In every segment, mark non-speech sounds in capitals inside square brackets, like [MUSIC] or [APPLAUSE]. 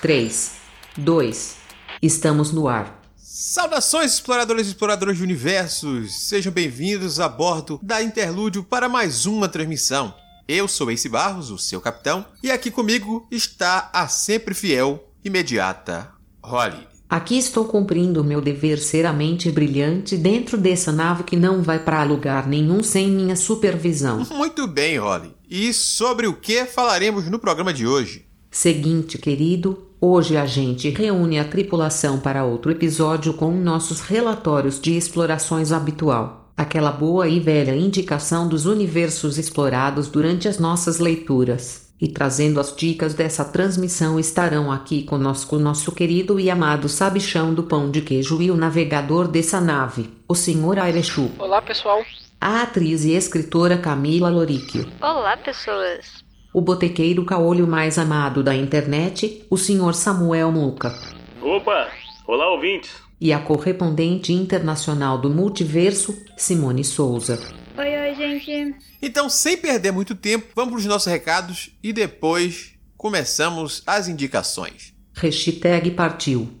3, 2, estamos no ar. Saudações, exploradores e exploradoras de universos! Sejam bem-vindos a bordo da Interlúdio para mais uma transmissão. Eu sou Ace Barros, o seu capitão, e aqui comigo está a sempre fiel, imediata Holly. Aqui estou cumprindo meu dever seramente brilhante dentro dessa nave que não vai para lugar nenhum sem minha supervisão. [LAUGHS] Muito bem, Holly. E sobre o que falaremos no programa de hoje? Seguinte, querido, hoje a gente reúne a tripulação para outro episódio com nossos relatórios de explorações habitual. Aquela boa e velha indicação dos universos explorados durante as nossas leituras. E trazendo as dicas dessa transmissão estarão aqui conosco nosso querido e amado sabichão do pão de queijo e o navegador dessa nave, o Sr. Airechu. Olá, pessoal. A atriz e escritora Camila Loríquio. Olá, pessoas o botequeiro caolho mais amado da internet, o Sr. Samuel Muca. Opa! Olá, ouvintes! E a correspondente internacional do multiverso, Simone Souza. Oi, oi, gente! Então, sem perder muito tempo, vamos para os nossos recados e depois começamos as indicações. Hashtag partiu.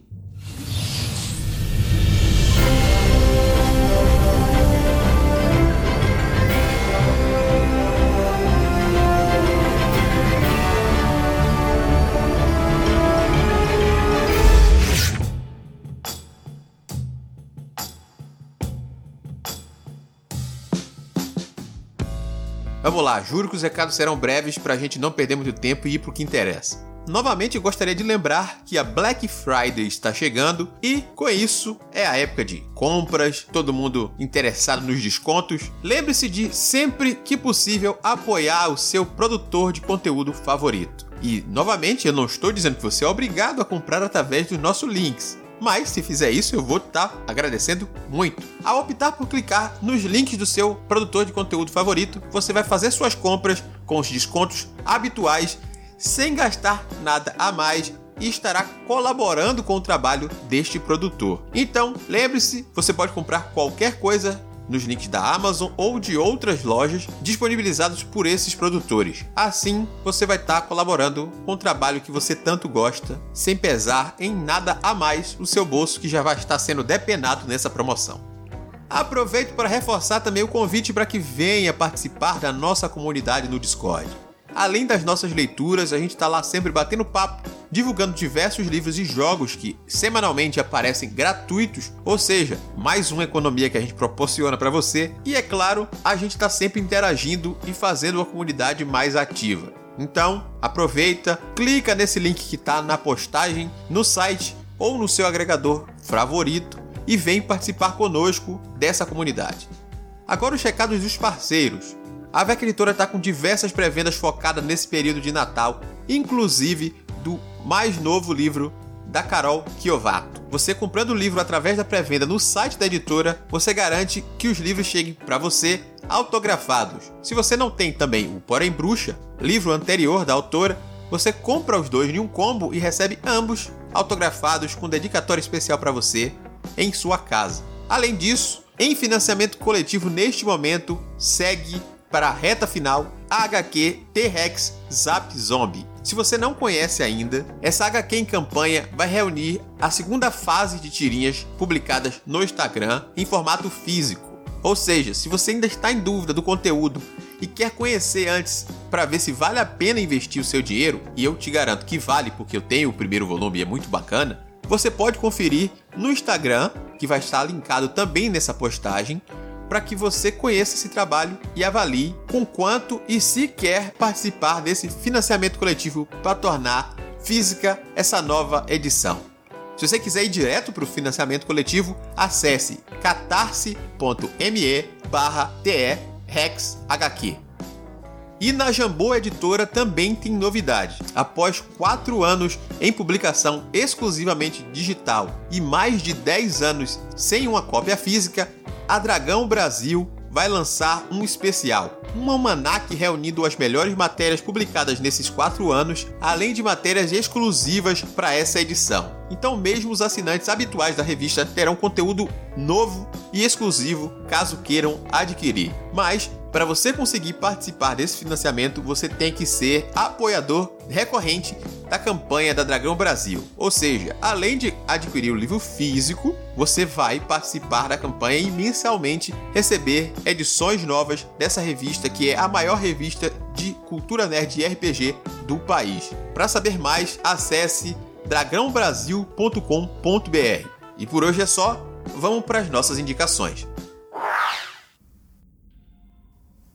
Vamos lá, juro que os recados serão breves para a gente não perder muito tempo e ir para o que interessa. Novamente, gostaria de lembrar que a Black Friday está chegando e, com isso, é a época de compras, todo mundo interessado nos descontos. Lembre-se de, sempre que possível, apoiar o seu produtor de conteúdo favorito. E, novamente, eu não estou dizendo que você é obrigado a comprar através dos nossos links. Mas se fizer isso, eu vou estar tá agradecendo muito. Ao optar por clicar nos links do seu produtor de conteúdo favorito, você vai fazer suas compras com os descontos habituais, sem gastar nada a mais e estará colaborando com o trabalho deste produtor. Então, lembre-se, você pode comprar qualquer coisa nos links da Amazon ou de outras lojas disponibilizados por esses produtores. Assim, você vai estar tá colaborando com o trabalho que você tanto gosta, sem pesar em nada a mais o seu bolso que já vai estar sendo depenado nessa promoção. Aproveito para reforçar também o convite para que venha participar da nossa comunidade no Discord. Além das nossas leituras, a gente está lá sempre batendo papo, divulgando diversos livros e jogos que semanalmente aparecem gratuitos, ou seja, mais uma economia que a gente proporciona para você. E é claro, a gente está sempre interagindo e fazendo a comunidade mais ativa. Então, aproveita, clica nesse link que está na postagem, no site ou no seu agregador favorito e vem participar conosco dessa comunidade. Agora os recados dos parceiros. A VEC Editora está com diversas pré-vendas focadas nesse período de Natal, inclusive do mais novo livro da Carol Kiovato. Você comprando o livro através da pré-venda no site da editora, você garante que os livros cheguem para você autografados. Se você não tem também o Porém Bruxa, livro anterior da autora, você compra os dois em um combo e recebe ambos autografados com dedicatório especial para você em sua casa. Além disso, em financiamento coletivo neste momento, segue para a reta final HQ T-Rex Zap Zombie. Se você não conhece ainda, essa HQ em campanha vai reunir a segunda fase de tirinhas publicadas no Instagram em formato físico. Ou seja, se você ainda está em dúvida do conteúdo e quer conhecer antes para ver se vale a pena investir o seu dinheiro, e eu te garanto que vale porque eu tenho o primeiro volume e é muito bacana, você pode conferir no Instagram, que vai estar linkado também nessa postagem, para que você conheça esse trabalho e avalie com quanto e se quer participar desse financiamento coletivo para tornar física essa nova edição. Se você quiser ir direto para o financiamento coletivo, acesse catarse.me barra TEREXHQ. E na Jambô Editora também tem novidade. Após 4 anos em publicação exclusivamente digital e mais de 10 anos sem uma cópia física, a Dragão Brasil vai lançar um especial, um almanac reunindo as melhores matérias publicadas nesses quatro anos, além de matérias exclusivas para essa edição. Então, mesmo os assinantes habituais da revista terão conteúdo novo e exclusivo caso queiram adquirir. Mas, para você conseguir participar desse financiamento, você tem que ser apoiador recorrente da campanha da Dragão Brasil. Ou seja, além de adquirir o livro físico, você vai participar da campanha e mensalmente receber edições novas dessa revista, que é a maior revista de cultura nerd e RPG do país. Para saber mais, acesse dragãobrasil.com.br. E por hoje é só, vamos para as nossas indicações.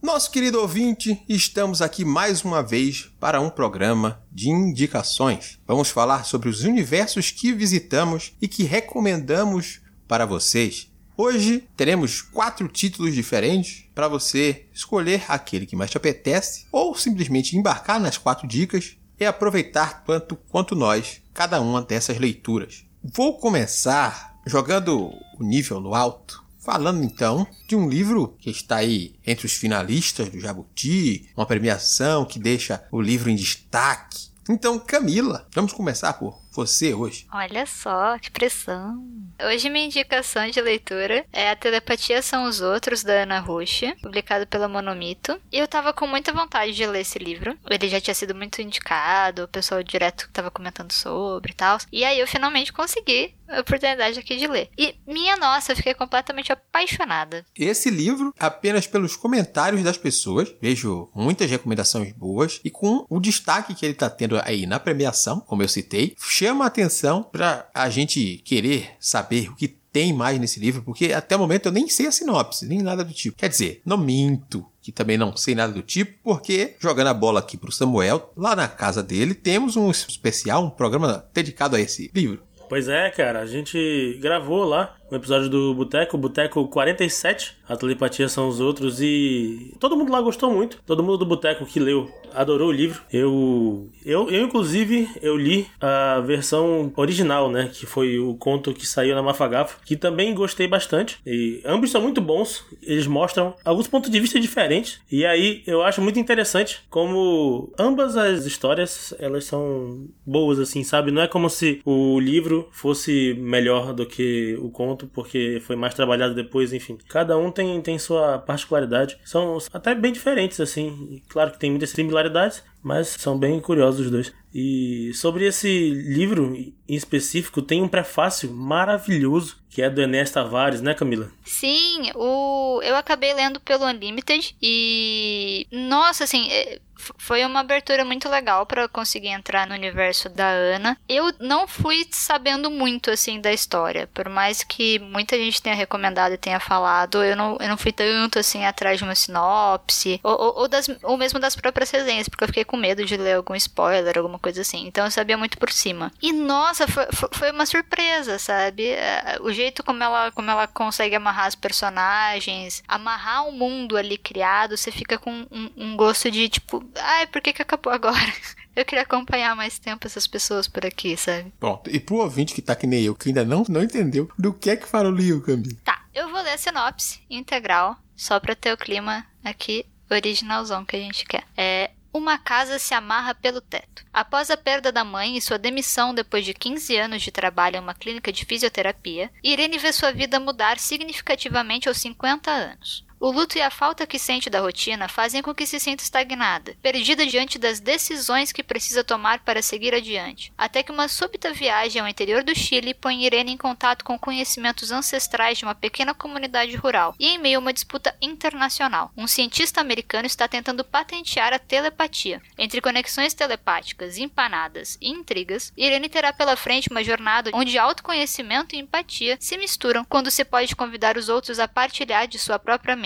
Nosso querido ouvinte, estamos aqui mais uma vez para um programa de indicações. Vamos falar sobre os universos que visitamos e que recomendamos para vocês. Hoje teremos quatro títulos diferentes para você escolher aquele que mais te apetece ou simplesmente embarcar nas quatro dicas e aproveitar tanto quanto nós cada uma dessas leituras. Vou começar jogando o nível no alto Falando então de um livro que está aí entre os finalistas do Jabuti, uma premiação que deixa o livro em destaque. Então, Camila, vamos começar por você hoje. Olha só, que pressão. Hoje minha indicação de leitura é A Telepatia São os Outros, da Ana Rocha, publicado pela Monomito. E eu tava com muita vontade de ler esse livro. Ele já tinha sido muito indicado, o pessoal direto tava comentando sobre e tal. E aí eu finalmente consegui a oportunidade aqui de ler. E, minha nossa, eu fiquei completamente apaixonada. Esse livro, apenas pelos comentários das pessoas, vejo muitas recomendações boas e com o destaque que ele tá tendo aí na premiação, como eu citei, chama a atenção para a gente querer saber o que tem mais nesse livro, porque até o momento eu nem sei a sinopse, nem nada do tipo. Quer dizer, não minto, que também não sei nada do tipo, porque jogando a bola aqui pro Samuel, lá na casa dele, temos um especial, um programa dedicado a esse livro. Pois é, cara, a gente gravou lá um episódio do Boteco, Boteco 47, a telepatia são os outros, e todo mundo lá gostou muito. Todo mundo do Boteco que leu adorou o livro. Eu, eu, eu, inclusive, eu li a versão original, né? Que foi o conto que saiu na Mafagafa, que também gostei bastante. E ambos são muito bons. Eles mostram alguns pontos de vista diferentes. E aí eu acho muito interessante como ambas as histórias elas são boas, assim, sabe? Não é como se o livro fosse melhor do que o conto, porque foi mais trabalhado depois, enfim. Cada um tem, tem sua particularidade. São até bem diferentes, assim. Claro que tem muitas similaridades, mas são bem curiosos os dois. E sobre esse livro em específico, tem um prefácio maravilhoso que é do Enes Tavares, né, Camila? Sim, o eu acabei lendo pelo Unlimited e nossa, assim, é, foi uma abertura muito legal para conseguir entrar no universo da Ana. Eu não fui sabendo muito assim da história, por mais que muita gente tenha recomendado e tenha falado, eu não, eu não fui tanto assim atrás de uma sinopse ou, ou, ou, das, ou mesmo das próprias resenhas, porque eu fiquei com medo de ler algum spoiler, alguma coisa assim. Então eu sabia muito por cima. E nossa, foi, foi uma surpresa, sabe? É, o jeito como ela, como ela consegue amarrar as personagens, amarrar o mundo ali criado, você fica com um, um gosto de tipo, ai, por que, que acabou agora? [LAUGHS] Eu queria acompanhar mais tempo essas pessoas por aqui, sabe? Pronto. E pro ouvinte que tá que nem eu, que ainda não, não entendeu do que é que fala o livro, Cambi. Tá, eu vou ler a sinopse integral, só pra ter o clima aqui originalzão que a gente quer. É uma casa se amarra pelo teto. Após a perda da mãe e sua demissão depois de 15 anos de trabalho em uma clínica de fisioterapia, Irene vê sua vida mudar significativamente aos 50 anos. O luto e a falta que sente da rotina fazem com que se sinta estagnada, perdida diante das decisões que precisa tomar para seguir adiante, até que uma súbita viagem ao interior do Chile põe Irene em contato com conhecimentos ancestrais de uma pequena comunidade rural e em meio a uma disputa internacional. Um cientista americano está tentando patentear a telepatia. Entre conexões telepáticas, empanadas e intrigas, Irene terá pela frente uma jornada onde autoconhecimento e empatia se misturam quando se pode convidar os outros a partilhar de sua própria mente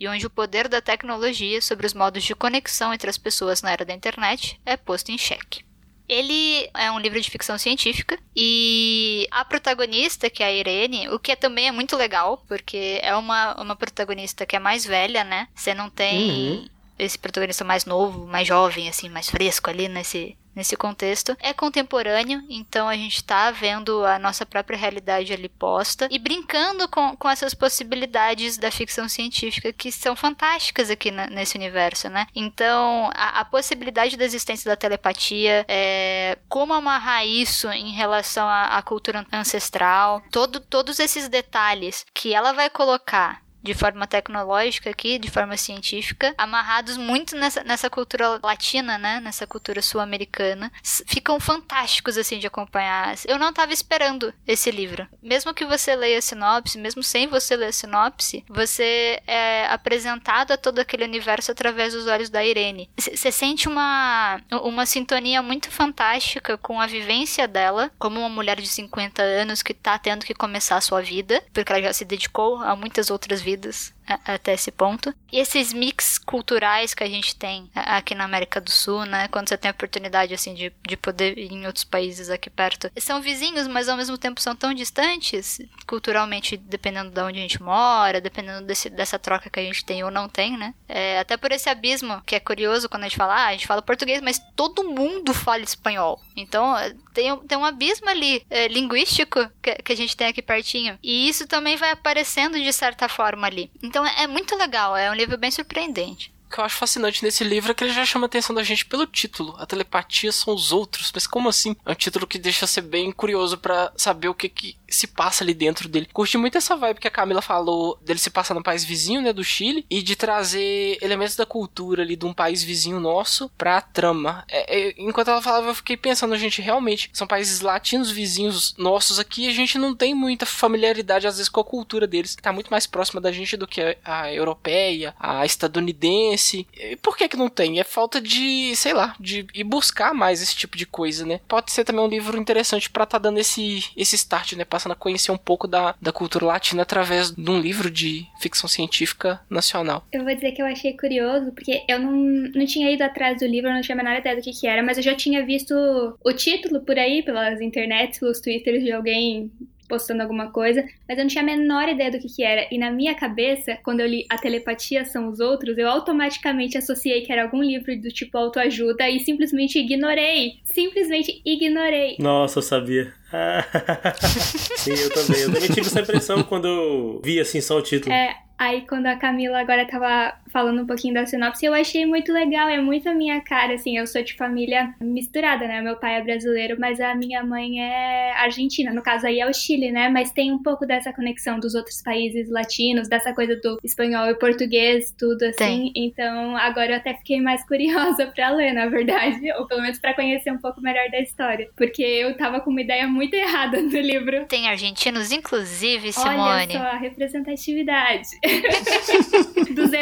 e onde o poder da tecnologia sobre os modos de conexão entre as pessoas na era da internet é posto em xeque. Ele é um livro de ficção científica e a protagonista, que é a Irene, o que também é muito legal, porque é uma, uma protagonista que é mais velha, né? Você não tem uhum. esse protagonista mais novo, mais jovem, assim, mais fresco ali nesse, nesse contexto. É contemporâneo, então a gente tá vendo a nossa própria realidade ali posta e brincando com, com essas possibilidades da ficção científica que são fantásticas aqui na, nesse universo, né? Então, a, a, possibilidade da existência da telepatia, é, como amarrar isso em relação à, à cultura ancestral, todo, todos esses detalhes que ela vai colocar de forma tecnológica aqui, de forma científica, amarrados muito nessa, nessa cultura latina, né? Nessa cultura sul-americana. Ficam fantásticos, assim, de acompanhar. Eu não estava esperando esse livro. Mesmo que você leia a sinopse, mesmo sem você ler a sinopse, você é apresentado a todo aquele universo através dos olhos da Irene. Você sente uma, uma sintonia muito fantástica com a vivência dela, como uma mulher de 50 anos que tá tendo que começar a sua vida, porque ela já se dedicou a muitas outras vidas vidas. Até esse ponto. E esses mix culturais que a gente tem aqui na América do Sul, né? Quando você tem a oportunidade, assim, de, de poder ir em outros países aqui perto. São vizinhos, mas ao mesmo tempo são tão distantes, culturalmente, dependendo de onde a gente mora, dependendo desse, dessa troca que a gente tem ou não tem, né? É, até por esse abismo, que é curioso quando a gente fala, ah, a gente fala português, mas todo mundo fala espanhol. Então, tem, tem um abismo ali é, linguístico que, que, a gente tem aqui pertinho. E isso também vai aparecendo de certa forma ali. Então é, é muito legal, é um livro bem surpreendente que eu acho fascinante nesse livro é que ele já chama a atenção da gente pelo título. A telepatia são os outros. Mas como assim? É um título que deixa ser bem curioso para saber o que, que se passa ali dentro dele. Curti muito essa vibe que a Camila falou dele se passar no país vizinho, né, do Chile, e de trazer elementos da cultura ali de um país vizinho nosso pra trama. É, é, enquanto ela falava, eu fiquei pensando, gente, realmente, são países latinos vizinhos nossos aqui, e a gente não tem muita familiaridade, às vezes, com a cultura deles, que tá muito mais próxima da gente do que a, a europeia, a estadunidense esse. Por que que não tem? É falta de, sei lá, de ir buscar mais esse tipo de coisa, né? Pode ser também um livro interessante para tá dando esse, esse start, né? Passando a conhecer um pouco da, da cultura latina através de um livro de ficção científica nacional. Eu vou dizer que eu achei curioso, porque eu não, não tinha ido atrás do livro, eu não tinha a menor ideia do que, que era, mas eu já tinha visto o título por aí, pelas internets, pelos twitters de alguém postando alguma coisa, mas eu não tinha a menor ideia do que, que era. E na minha cabeça, quando eu li A Telepatia São os Outros, eu automaticamente associei que era algum livro do tipo autoajuda e simplesmente ignorei. Simplesmente ignorei. Nossa, eu sabia. [LAUGHS] Sim, eu também. Eu também tive essa impressão quando eu vi assim só o título. É, Aí quando a Camila agora tava falando um pouquinho da sinopse, eu achei muito legal, é muito a minha cara, assim, eu sou de família misturada, né? Meu pai é brasileiro, mas a minha mãe é argentina, no caso aí é o Chile, né? Mas tem um pouco dessa conexão dos outros países latinos, dessa coisa do espanhol e português, tudo assim. Tem. Então agora eu até fiquei mais curiosa para ler, na verdade, [LAUGHS] ou pelo menos para conhecer um pouco melhor da história, porque eu tava com uma ideia muito errada do livro. Tem argentinos, inclusive, Simone. Olha só a representatividade. [LAUGHS] dos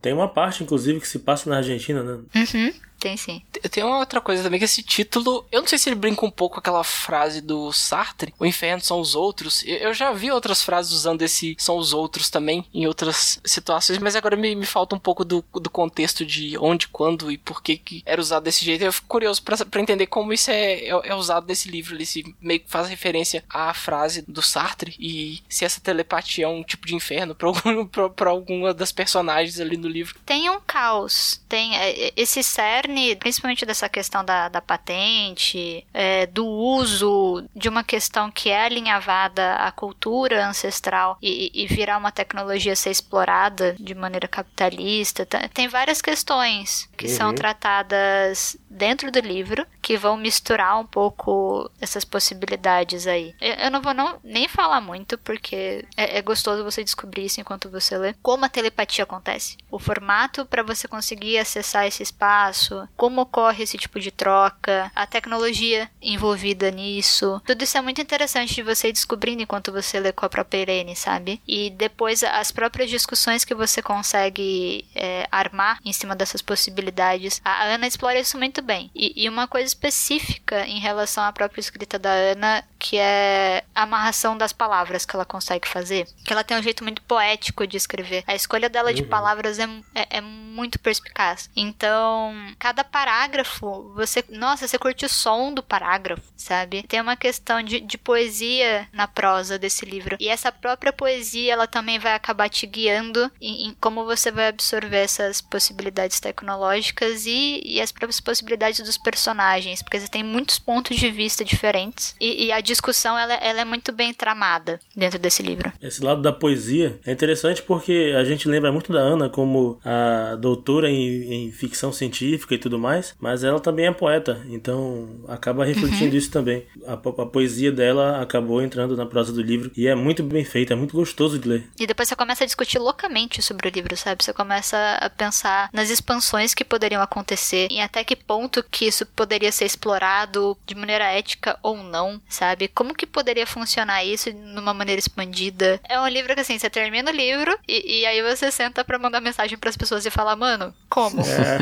Tem uma parte, inclusive, que se passa na Argentina, né? Uhum. Tem sim. Tem uma outra coisa também que esse título, eu não sei se ele brinca um pouco com aquela frase do Sartre, o inferno são os outros. Eu já vi outras frases usando esse são os outros também em outras situações, mas agora me, me falta um pouco do, do contexto de onde, quando e por que, que era usado desse jeito. Eu fico curioso para entender como isso é, é, é, usado nesse livro. Ele se meio que faz referência à frase do Sartre e se essa telepatia é um tipo de inferno para [LAUGHS] algum, pra, pra alguma das personagens ali no livro. Tem um caos. Tem é, esse cerne cerne, principalmente dessa questão da, da patente, é, do uso de uma questão que é alinhavada à cultura ancestral e, e virar uma tecnologia ser explorada de maneira capitalista. Tem várias questões que uhum. são tratadas dentro do livro que vão misturar um pouco essas possibilidades aí. Eu não vou não, nem falar muito, porque é, é gostoso você descobrir isso enquanto você lê. Como a telepatia acontece. O formato para você conseguir acessar esse espaço, como ocorre esse tipo de troca, a tecnologia envolvida nisso. Tudo isso é muito interessante de você ir descobrindo enquanto você lê com a própria Irene, sabe? E depois as próprias discussões que você consegue é, armar em cima dessas possibilidades. A Ana explora isso muito bem. E, e uma coisa específica em relação à própria escrita da Ana, que é a amarração das palavras que ela consegue fazer. Que ela tem um jeito muito poético de escrever. A escolha dela de uhum. palavras é, é, é muito perspicaz. Então, cada parágrafo, você. Nossa, você curte o som do parágrafo, sabe? Tem uma questão de, de poesia na prosa desse livro. E essa própria poesia, ela também vai acabar te guiando em, em como você vai absorver essas possibilidades tecnológicas e, e, as próprias possibilidades dos personagens. Porque você tem muitos pontos de vista diferentes. E, e a discussão ela, ela é muito bem tramada dentro desse livro. Esse lado da poesia é interessante porque a gente lembra muito da Ana como a doutora em, em ficção científica e tudo mais, mas ela também é poeta, então acaba refletindo uhum. isso também. A, a, poesia dela acabou entrando na prosa do livro e é muito bem feita, é muito gostoso de ler. E depois você começa a discutir loucamente sobre o livro, sabe? Você começa a pensar nas expansões que poderiam acontecer e até que ponto que isso poderia ser explorado de maneira ética ou não, sabe? Como que poderia funcionar isso numa maneira expandida? É um livro que assim, você termina o livro e, e aí você senta para mandar mensagem para as pessoas e falar, mano, como? É.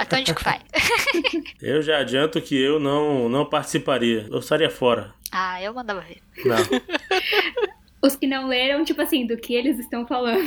[LAUGHS] Vai? [LAUGHS] eu já adianto que eu não, não participaria. Eu estaria fora. Ah, eu mandava ver. Não. [LAUGHS] Os que não leram, tipo assim, do que eles estão falando.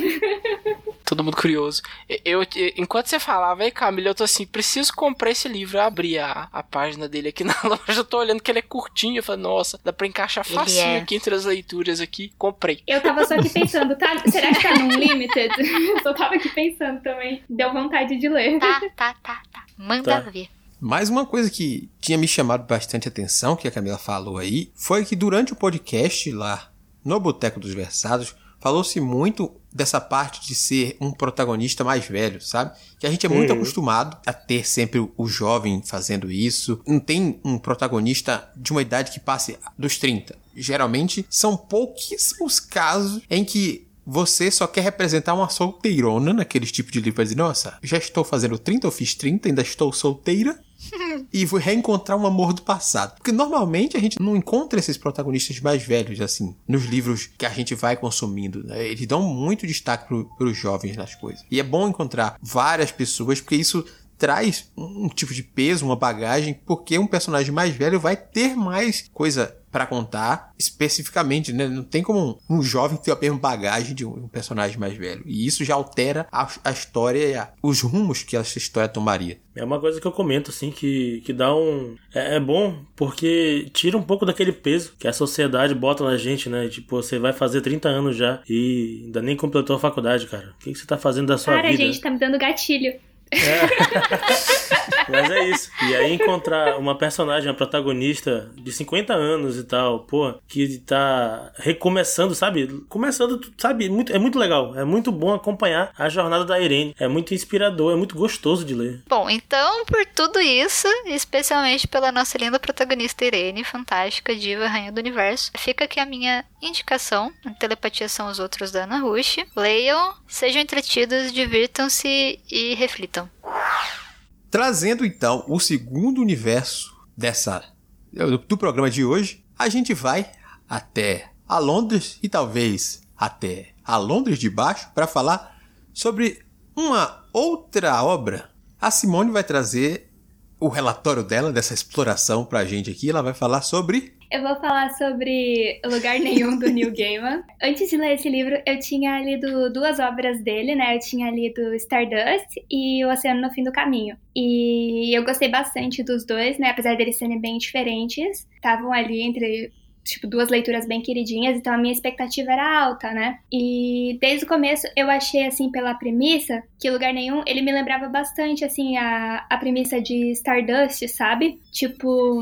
[LAUGHS] Todo mundo curioso. Eu, eu, enquanto você falava, aí, Camila, eu tô assim, preciso comprar esse livro. Eu abri a, a página dele aqui na loja, eu tô olhando que ele é curtinho. Eu falei, nossa, dá pra encaixar facinho é. aqui entre as leituras aqui. Comprei. Eu tava só aqui pensando, tá, será que tá num limited? eu só tava aqui pensando também. Deu vontade de ler. Tá, tá, tá, tá. Manda tá. ver. Mais uma coisa que tinha me chamado bastante atenção, que a Camila falou aí, foi que durante o podcast lá no Boteco dos Versados, falou-se muito dessa parte de ser um protagonista mais velho, sabe? Que a gente é muito uhum. acostumado a ter sempre o jovem fazendo isso. Não tem um protagonista de uma idade que passe dos 30. Geralmente são pouquíssimos casos em que você só quer representar uma solteirona naqueles tipos de livro para dizer, nossa, já estou fazendo 30, eu fiz 30, ainda estou solteira [LAUGHS] e vou reencontrar um amor do passado. Porque normalmente a gente não encontra esses protagonistas mais velhos, assim, nos livros que a gente vai consumindo. Né? Eles dão muito destaque para os jovens nas coisas. E é bom encontrar várias pessoas, porque isso traz um tipo de peso, uma bagagem, porque um personagem mais velho vai ter mais coisa para contar especificamente, né? Não tem como um, um, jovem ter a mesma bagagem de um, um, personagem mais velho. E isso já altera a, a história e a, os rumos que essa história tomaria. É uma coisa que eu comento, assim, que, que dá um. É, é, bom porque tira um pouco daquele peso que a sociedade bota na gente, né? Tipo, você vai fazer 30 anos já e ainda nem completou a faculdade, cara. O que, que você tá fazendo da sua cara, vida? Cara, gente, tá me dando gatilho. É. [LAUGHS] Mas é isso. E aí encontrar uma personagem, uma protagonista de 50 anos e tal, pô, que tá recomeçando, sabe? Começando, sabe? Muito, é muito legal. É muito bom acompanhar a jornada da Irene. É muito inspirador, é muito gostoso de ler. Bom, então, por tudo isso, especialmente pela nossa linda protagonista Irene, fantástica, diva, rainha do universo, fica aqui a minha indicação. A telepatia são os outros da Ana Rush. Leiam, sejam entretidos, divirtam-se e reflitam. Trazendo então o segundo universo dessa do programa de hoje, a gente vai até a Londres e talvez até a Londres de baixo para falar sobre uma outra obra. A Simone vai trazer o relatório dela dessa exploração para a gente aqui. Ela vai falar sobre eu vou falar sobre Lugar Nenhum do Neil Gaiman. Antes de ler esse livro, eu tinha lido duas obras dele, né? Eu tinha lido Stardust e O Oceano no Fim do Caminho. E eu gostei bastante dos dois, né? Apesar deles serem bem diferentes. Estavam ali entre tipo, duas leituras bem queridinhas, então a minha expectativa era alta, né? E desde o começo eu achei, assim, pela premissa, que lugar nenhum, ele me lembrava bastante, assim, a, a premissa de Stardust, sabe? Tipo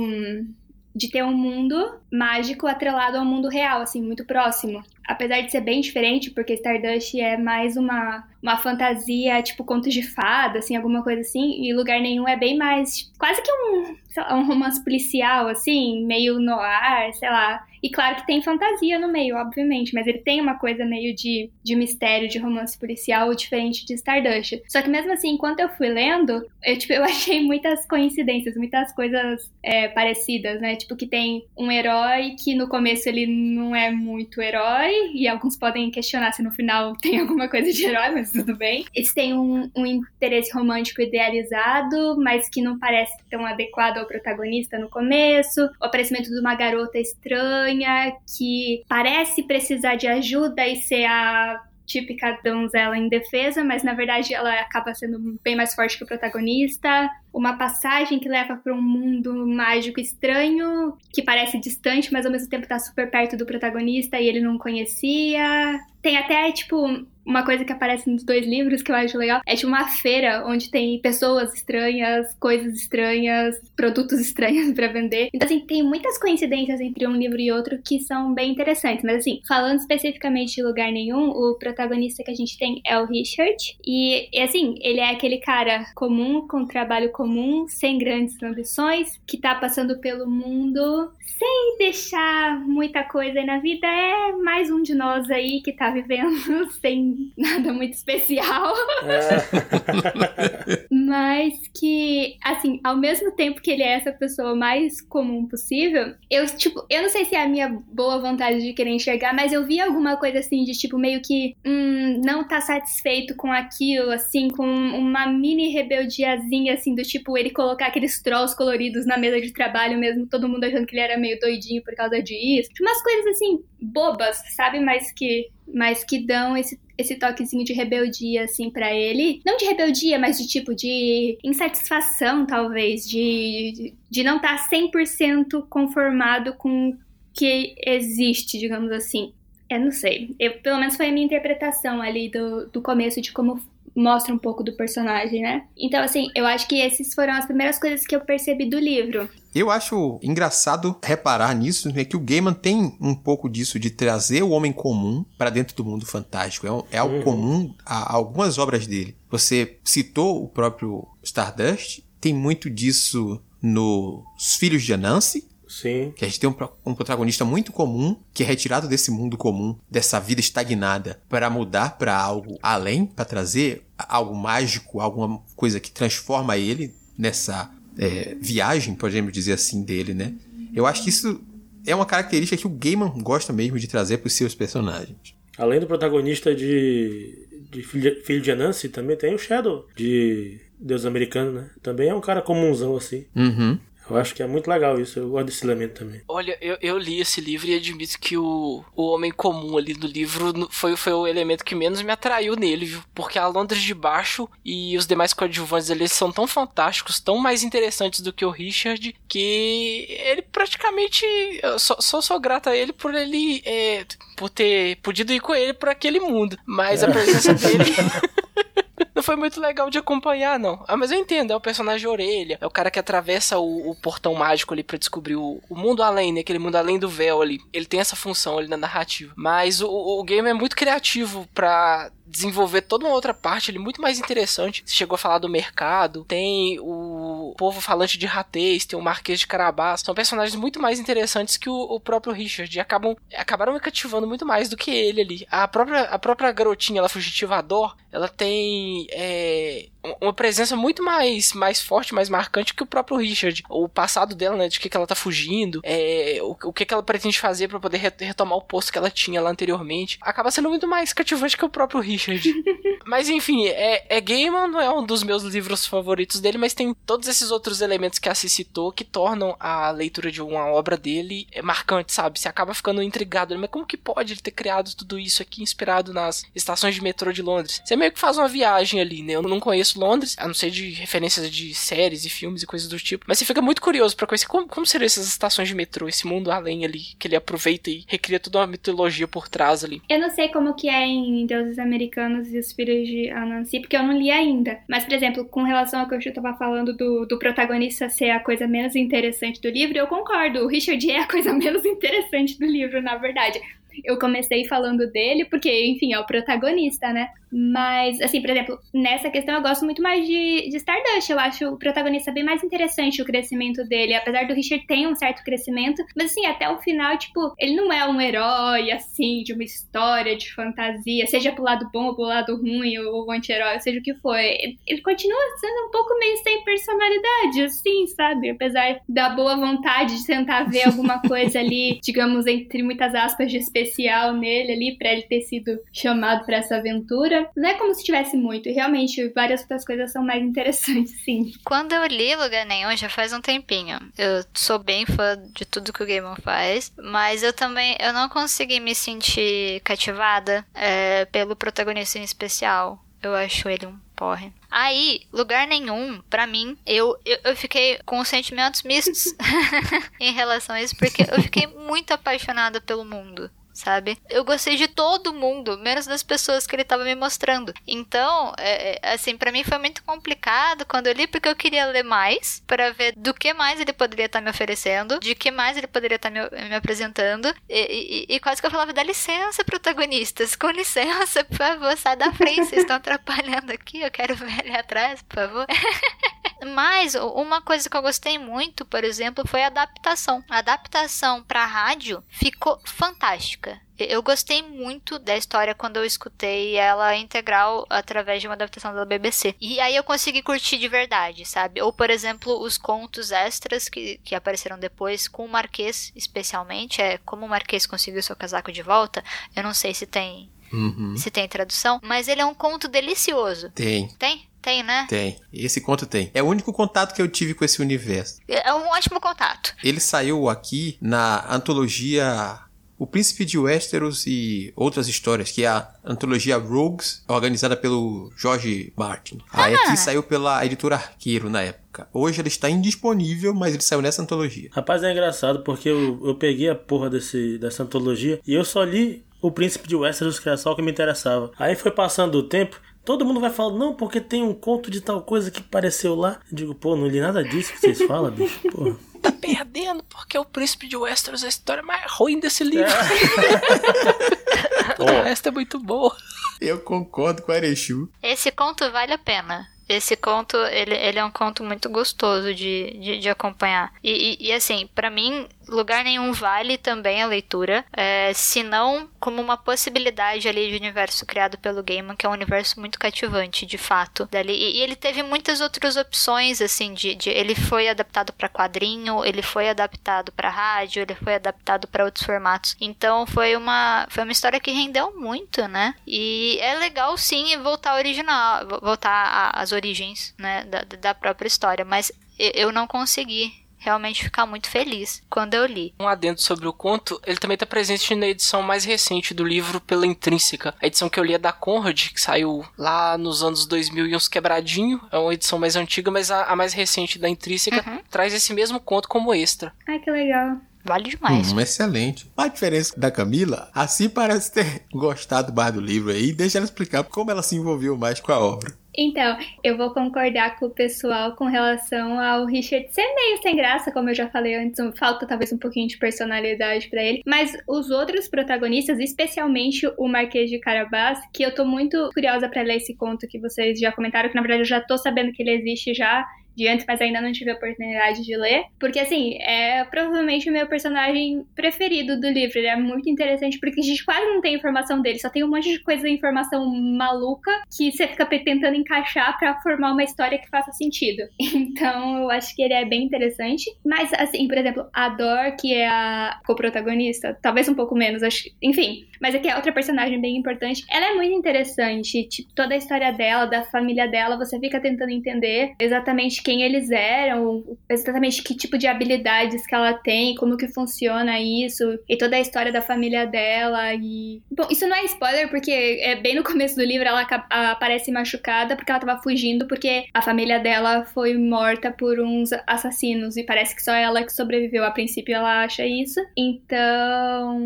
de ter um mundo mágico atrelado ao mundo real, assim, muito próximo. Apesar de ser bem diferente, porque Stardust é mais uma, uma fantasia, tipo contos de fada, assim, alguma coisa assim, e Lugar Nenhum é bem mais, quase que um, lá, um romance policial, assim, meio noir, sei lá. E claro que tem fantasia no meio, obviamente, mas ele tem uma coisa meio de, de mistério, de romance policial, diferente de Stardust. Só que mesmo assim, enquanto eu fui lendo, eu, tipo, eu [LAUGHS] achei muitas coincidências, muitas coisas é, parecidas, né? Tipo, que tem um herói que no começo ele não é muito herói, e alguns podem questionar se no final [LAUGHS] tem alguma coisa de herói, mas tudo bem. Eles têm um, um interesse romântico idealizado, mas que não parece tão adequado ao protagonista no começo. O aparecimento de uma garota estranha que parece precisar de ajuda e ser a típica donzela indefesa, mas na verdade ela acaba sendo bem mais forte que o protagonista. Uma passagem que leva para um mundo mágico estranho, que parece distante, mas ao mesmo tempo está super perto do protagonista e ele não conhecia. Tem até, tipo, uma coisa que aparece nos dois livros que eu acho legal é tipo uma feira onde tem pessoas estranhas, coisas estranhas, produtos [LAUGHS] estranhos para vender. Então, assim, tem muitas coincidências entre um livro e outro que são bem interessantes. Mas, assim, falando especificamente de lugar nenhum, o protagonista que a gente tem é o Richard. E, e assim, ele é aquele cara comum, com trabalho comum, sem grandes ambições, que tá passando pelo mundo sem deixar muita coisa aí na vida. É mais um de nós aí que tá vivendo [LAUGHS] sem [LAUGHS] nada muito especial. É. [LAUGHS] Mas que, assim, ao mesmo tempo que ele é essa pessoa mais comum possível, eu, tipo, eu não sei se é a minha boa vontade de querer enxergar, mas eu vi alguma coisa assim de, tipo, meio que, hum, não tá satisfeito com aquilo, assim, com uma mini rebeldiazinha, assim, do tipo, ele colocar aqueles trolls coloridos na mesa de trabalho mesmo, todo mundo achando que ele era meio doidinho por causa disso. Tipo, umas coisas, assim, bobas, sabe? Mas que, mas que dão esse esse toquezinho de rebeldia, assim, para ele. Não de rebeldia, mas de tipo de insatisfação, talvez, de, de não estar tá 100% conformado com o que existe, digamos assim. Eu não sei. Eu, pelo menos foi a minha interpretação ali do, do começo de como mostra um pouco do personagem, né? Então, assim, eu acho que essas foram as primeiras coisas que eu percebi do livro. Eu acho engraçado reparar nisso, é que o Gaiman tem um pouco disso de trazer o homem comum para dentro do mundo fantástico. É, é algo uhum. comum a algumas obras dele. Você citou o próprio Stardust, tem muito disso nos Filhos de Anansi, Sim. Que a gente tem um, um, protagonista muito comum, que é retirado desse mundo comum, dessa vida estagnada, para mudar para algo além, para trazer algo mágico, alguma coisa que transforma ele nessa é, viagem, podemos dizer assim, dele, né? Eu acho que isso é uma característica que o Gaiman gosta mesmo de trazer para os seus personagens. Além do protagonista de, de Filho de Anansi, também tem o Shadow, de Deus Americano, né? Também é um cara comunzão assim. Uhum. Eu acho que é muito legal isso, eu gosto desse elemento também. Olha, eu, eu li esse livro e admito que o, o homem comum ali do livro foi, foi o elemento que menos me atraiu nele, viu? Porque a Londres de baixo e os demais coadjuvantes ali são tão fantásticos, tão mais interessantes do que o Richard, que ele praticamente. Eu só, só sou grato a ele por ele. É, por ter podido ir com ele por aquele mundo. Mas a presença dele. [LAUGHS] não foi muito legal de acompanhar, não. Ah, mas eu entendo, é o personagem orelha, é o cara que atravessa o, o portão mágico ali para descobrir o, o, mundo além, né? Aquele mundo além do véu ali. Ele tem essa função ali na narrativa. Mas o, o game é muito criativo para desenvolver toda uma outra parte ali muito mais interessante. Você chegou a falar do mercado, tem o povo falante de ratês, tem o Marquês de Carabás. São personagens muito mais interessantes que o, o, próprio Richard. E acabam, acabaram me cativando muito mais do que ele ali. A própria, a própria garotinha, ela fugitiva Dor, ela tem é, uma presença muito mais, mais forte, mais marcante que o próprio Richard. O passado dela, né? De que, que ela tá fugindo, é, o, o que, que ela pretende fazer para poder retomar o posto que ela tinha lá anteriormente. Acaba sendo muito mais cativante que o próprio Richard. [LAUGHS] mas enfim, é, é Gaiman não é um dos meus livros favoritos dele, mas tem todos esses outros elementos que a Cici citou que tornam a leitura de uma obra dele é marcante, sabe? Você acaba ficando intrigado. Mas como que pode ele ter criado tudo isso aqui inspirado nas estações de metrô de Londres? Você meio que faz uma viagem ali, né? Eu não conheço Londres, a não ser de referências de séries e filmes e coisas do tipo. Mas você fica muito curioso para conhecer como, como seriam essas estações de metrô, esse mundo além ali, que ele aproveita e recria toda uma mitologia por trás ali. Eu não sei como que é em Deuses Americanos e os Filhos de Anansi, porque eu não li ainda. Mas, por exemplo, com relação ao que eu estava falando do, do protagonista ser a coisa menos interessante do livro, eu concordo. O Richard é a coisa [LAUGHS] menos interessante do livro, na verdade eu comecei falando dele, porque, enfim, é o protagonista, né? Mas, assim, por exemplo, nessa questão eu gosto muito mais de, de Stardust. Eu acho o protagonista bem mais interessante o crescimento dele. Apesar do Richard ter um certo crescimento. Mas, assim, até o final, tipo, ele não é um herói, assim, de uma história de fantasia, seja pro lado bom ou pro lado ruim, ou anti-herói, seja o que for. Ele continua sendo um pouco meio sem personalidade, assim, sabe? Apesar da boa vontade de tentar ver alguma coisa ali, [LAUGHS] digamos, entre muitas aspas, de especial nele ali, pra ele ter sido chamado para essa aventura não é como se tivesse muito. E realmente, várias outras coisas são mais [LAUGHS] interessantes, sim. Quando eu li Lugar Nenhum, já faz um tempinho. Eu sou bem fã de tudo que o Gaiman faz. Mas eu também, eu não consegui me sentir cativada é, pelo protagonista em especial. Eu acho ele um porre. Aí, lugar nenhum, para mim, eu, eu, eu, fiquei com sentimentos mistos [LAUGHS] [LAUGHS] em relação a isso, porque eu fiquei muito apaixonada pelo mundo sabe? Eu gostei de todo mundo, menos das pessoas que ele tava me mostrando. Então, é, é assim, para mim foi muito complicado quando eu li, porque eu queria ler mais, para ver do que mais ele poderia estar tá me oferecendo, de que mais ele poderia estar tá me, me, apresentando, e, e, e, quase que eu falava, dá licença, protagonistas, com licença, por favor, sai da frente, vocês estão atrapalhando aqui, eu quero ver ali atrás, por favor. [LAUGHS] Mas uma coisa que eu gostei muito, por exemplo, foi a adaptação. A adaptação para rádio ficou fantástica. Eu gostei muito da história quando eu escutei ela integral através de uma adaptação da BBC. E aí eu consegui curtir de verdade, sabe? Ou, por exemplo, os contos extras que, que apareceram depois, com o Marquês especialmente. É como o Marquês conseguiu seu casaco de volta. Eu não sei se tem. Uhum. Se tem tradução, mas ele é um conto delicioso. Tem. Tem? Tem, né? Tem. Esse conto tem. É o único contato que eu tive com esse universo. É um ótimo contato. Ele saiu aqui na antologia O Príncipe de Westeros e Outras Histórias, que é a antologia Rogues, organizada pelo George Martin. Aí ah. aqui saiu pela editora Arqueiro na época. Hoje ele está indisponível, mas ele saiu nessa antologia. Rapaz, é engraçado porque eu, eu peguei a porra desse, dessa antologia e eu só li o Príncipe de Westeros, que era só o que me interessava. Aí foi passando o tempo, Todo mundo vai falar, não, porque tem um conto de tal coisa que apareceu lá. Eu digo, pô, não li nada disso que vocês falam, bicho. Porra. [LAUGHS] Tá perdendo, porque é o príncipe de Westeros é a história mais ruim desse livro. É. [LAUGHS] o resto é muito boa. Eu concordo com a Erechu. Esse conto vale a pena. Esse conto, ele, ele é um conto muito gostoso de, de, de acompanhar. E, e, e assim, para mim, lugar nenhum vale também a leitura, é, se não como uma possibilidade ali de universo criado pelo Gaiman, que é um universo muito cativante, de fato. Dali. E, e ele teve muitas outras opções, assim, de, de ele foi adaptado para quadrinho, ele foi adaptado para rádio, ele foi adaptado para outros formatos. Então foi uma foi uma história que rendeu muito, né? E é legal sim voltar ao original, voltar às origens, né, da, da própria história, mas eu não consegui realmente ficar muito feliz quando eu li. Um adendo sobre o conto, ele também está presente na edição mais recente do livro pela Intrínseca. A edição que eu li é da Conrad, que saiu lá nos anos 2000 e uns quebradinho. É uma edição mais antiga, mas a, a mais recente da Intrínseca uhum. traz esse mesmo conto como extra. Ai, que legal. Vale demais. Hum, excelente. A diferença da Camila, assim parece ter [LAUGHS] gostado mais do livro aí. Deixa ela explicar como ela se envolveu mais com a obra. Então, eu vou concordar com o pessoal com relação ao Richard ser meio sem graça, como eu já falei antes, falta talvez um pouquinho de personalidade para ele, mas os outros protagonistas, especialmente o Marquês de Carabás, que eu tô muito curiosa para ler esse conto que vocês já comentaram, que na verdade eu já tô sabendo que ele existe já, de antes, mas ainda não tive a oportunidade de ler. Porque, assim, é provavelmente o meu personagem preferido do livro. Ele é muito interessante porque a gente quase não tem informação dele, só tem um monte de coisa, informação maluca que você fica tentando encaixar para formar uma história que faça sentido. [LAUGHS] Então, eu acho que ele é bem interessante. Mas, assim, por exemplo, a Dor, que é a co-protagonista, talvez um pouco menos, acho. Enfim, mas aqui é outra personagem bem importante. Ela é muito interessante. Tipo, toda a história dela, da família dela, você fica tentando entender exatamente quem eles eram, exatamente que tipo de habilidades que ela tem, como que funciona isso, e toda a história da família dela. E. Bom, isso não é spoiler, porque é bem no começo do livro ela aparece machucada porque ela tava fugindo, porque a família dela foi morta por uns assassinos, e parece que só ela que sobreviveu. A princípio ela acha isso. Então.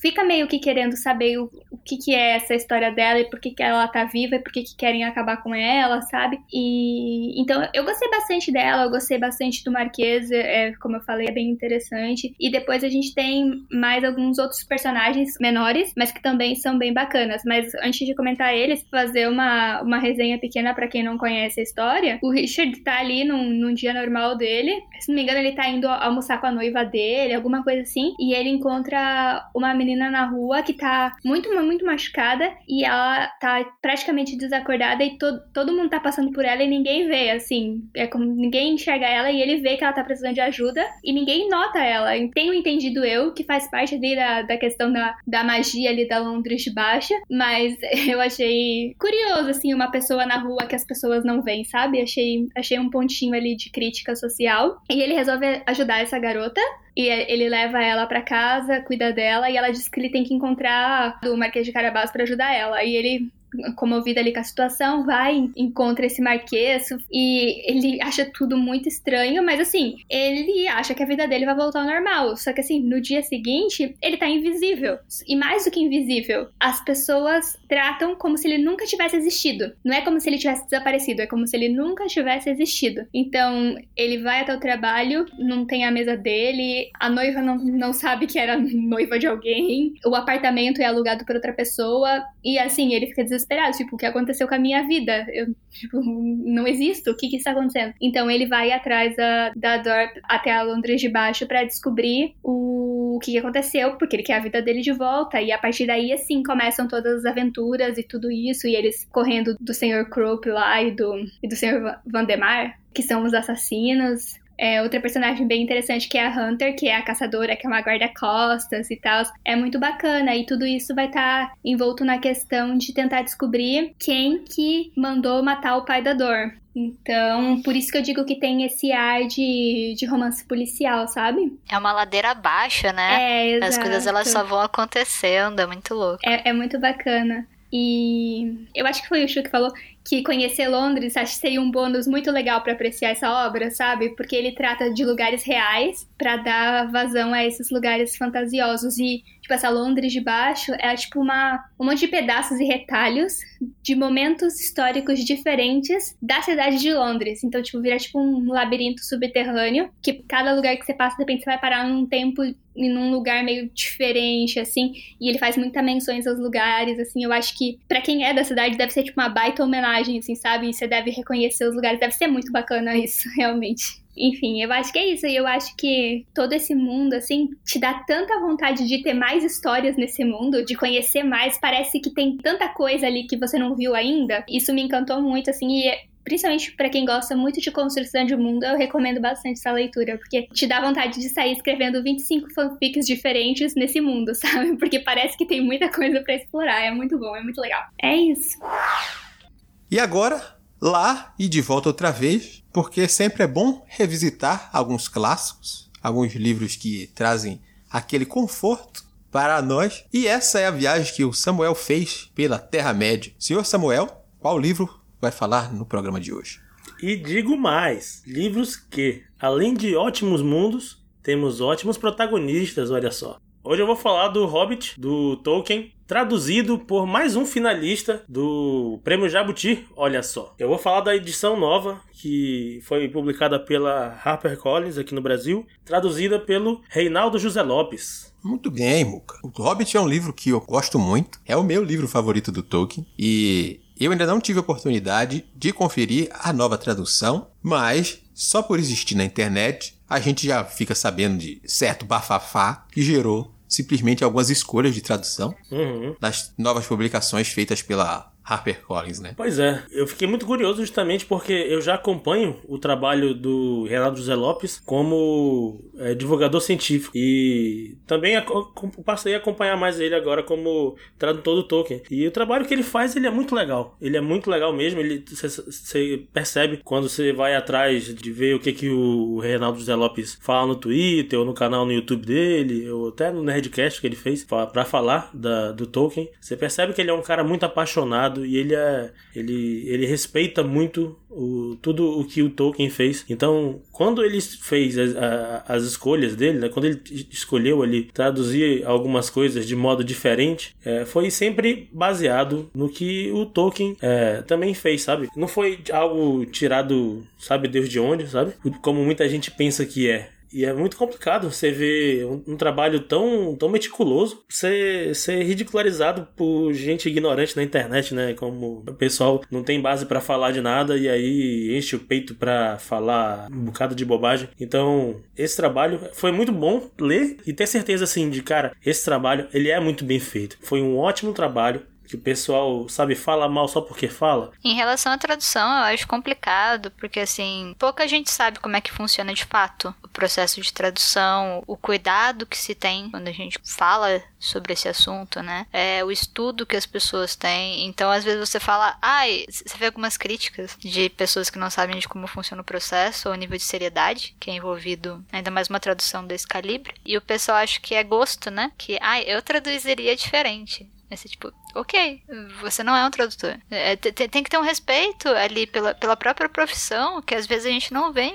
Fica meio que querendo saber o, o que, que é essa história dela e por que, que ela tá viva e por que, que querem acabar com ela, sabe? E. Então eu gostei bastante dela, eu gostei bastante do Marquês, é, como eu falei, é bem interessante. E depois a gente tem mais alguns outros personagens menores, mas que também são bem bacanas. Mas antes de comentar eles, fazer uma, uma resenha pequena para quem não conhece a história. O Richard tá ali num, num dia normal dele. Se não me engano, ele tá indo almoçar com a noiva dele, alguma coisa assim. E ele encontra uma menina na rua que tá muito, muito machucada e ela tá praticamente desacordada e to, todo mundo tá passando por ela e ninguém vê, assim é como ninguém enxerga ela e ele vê que ela tá precisando de ajuda e ninguém nota ela. Tenho entendido eu que faz parte ali da, da questão da, da magia ali da Londres de Baixa, mas [LAUGHS] eu achei curioso, assim, uma pessoa na rua que as pessoas não veem, sabe? Achei, achei um pontinho ali de crítica social. E ele resolve ajudar essa garota. E ele leva ela para casa, cuida dela, e ela diz que ele tem que encontrar o Marquês de Carabás para ajudar ela. E ele comovido ali com a situação, vai, encontra esse marquês e ele acha tudo muito estranho, mas assim, ele acha que a vida dele vai voltar ao normal. Só que assim, no dia seguinte, ele tá invisível. E mais do que invisível, as pessoas tratam como se ele nunca tivesse existido. Não é como se ele tivesse desaparecido, é como se ele nunca tivesse existido. Então, ele vai até o trabalho, não tem a mesa dele, a noiva não, não sabe que era [LAUGHS] noiva de alguém, o apartamento é alugado por outra pessoa, e assim, ele fica desesperado, tipo, o que aconteceu com a minha vida? Eu, tipo, [LAUGHS] não existo, o que que está acontecendo? Então ele vai atrás da, da Dorp até a Londres de baixo para descobrir o, o que aconteceu, porque ele quer a vida dele de volta, e a partir daí, assim, começam todas as aventuras e tudo isso, e eles correndo do Sr. Crope lá e do, e do Sr. Vandemar, que são os assassinos. É, outra personagem bem interessante que é a Hunter, que é a caçadora, que é uma guarda-costas e tal. É muito bacana e tudo isso vai estar tá envolto na questão de tentar descobrir quem que mandou matar o pai da Dor. Então, por isso que eu digo que tem esse ar de, de romance policial, sabe? É uma ladeira baixa, né? É, exato. As coisas elas só vão acontecendo, é muito louco. É, é muito bacana. E eu acho que foi o Chu que falou que conhecer Londres acho que seria um bônus muito legal para apreciar essa obra, sabe? Porque ele trata de lugares reais para dar vazão a esses lugares fantasiosos e tipo essa Londres de baixo é tipo uma um monte de pedaços e retalhos de momentos históricos diferentes da cidade de Londres. Então tipo vira tipo um labirinto subterrâneo que cada lugar que você passa de repente você vai parar num tempo em um lugar meio diferente assim, e ele faz muitas menções aos lugares assim. Eu acho que para quem é da cidade deve ser tipo uma baita homenagem assim, sabe? E você deve reconhecer os lugares. Deve ser muito bacana isso, [LAUGHS] realmente. Enfim, eu acho que é isso. E eu acho que todo esse mundo, assim, te dá tanta vontade de ter mais histórias nesse mundo, de conhecer mais. Parece que tem tanta coisa ali que você não viu ainda. Isso me encantou muito, assim, e principalmente para quem gosta muito de construção de mundo, eu recomendo bastante essa leitura, porque te dá vontade de sair escrevendo 25 fanfics diferentes nesse mundo, [LAUGHS] sabe? Porque parece que tem muita coisa para explorar. É muito bom, é muito legal. É isso. E agora, lá e de volta outra vez, porque sempre é bom revisitar alguns clássicos, alguns livros que trazem aquele conforto para nós. E essa é a viagem que o Samuel fez pela Terra-média. Senhor Samuel, qual livro vai falar no programa de hoje? E digo mais: livros que, além de ótimos mundos, temos ótimos protagonistas, olha só. Hoje eu vou falar do Hobbit, do Tolkien, traduzido por mais um finalista do Prêmio Jabuti. Olha só. Eu vou falar da edição nova que foi publicada pela HarperCollins aqui no Brasil, traduzida pelo Reinaldo José Lopes. Muito bem, Muca. O Hobbit é um livro que eu gosto muito. É o meu livro favorito do Tolkien e eu ainda não tive oportunidade de conferir a nova tradução, mas só por existir na internet a gente já fica sabendo de certo bafafá que gerou simplesmente algumas escolhas de tradução uhum. das novas publicações feitas pela HarperCollins, né? Pois é, eu fiquei muito curioso justamente porque eu já acompanho o trabalho do Renato José Lopes como é, divulgador científico e também passei a acompanhar mais ele agora como tradutor do Tolkien. E o trabalho que ele faz, ele é muito legal. Ele é muito legal mesmo, ele você percebe quando você vai atrás de ver o que que o Renato José Lopes fala no Twitter ou no canal no YouTube dele, ou até no Nerdcast que ele fez para falar da, do Tolkien. Você percebe que ele é um cara muito apaixonado e ele é ele, ele respeita muito o, tudo o que o Tolkien fez. Então, quando ele fez as, as escolhas dele, né, quando ele escolheu ali traduzir algumas coisas de modo diferente, é, foi sempre baseado no que o Tolkien é, também fez, sabe? Não foi algo tirado, sabe Deus de onde, sabe? Como muita gente pensa que é. E é muito complicado você ver um, um, trabalho tão, tão meticuloso ser, ser ridicularizado por gente ignorante na internet, né? Como o pessoal não tem base para falar de nada e aí enche o peito para falar um bocado de bobagem. Então, esse trabalho foi muito bom ler e ter certeza assim de cara, esse trabalho ele é muito bem feito. Foi um ótimo trabalho que o pessoal, sabe, fala mal só porque fala? Em relação à tradução, eu acho complicado, porque assim, pouca gente sabe como é que funciona de fato o processo de tradução, o cuidado que se tem quando a gente fala sobre esse assunto, né? É o estudo que as pessoas têm. Então, às vezes você fala, ai, você vê algumas críticas de pessoas que não sabem de como funciona o processo ou o nível de seriedade que é envolvido, ainda mais uma tradução desse calibre. E o pessoal acha que é gosto, né? Que, ai, eu traduziria diferente. Esse tipo, ok, você não é um tradutor. É, tem, tem, que ter um respeito ali pela, pela própria profissão, que às vezes a gente não vem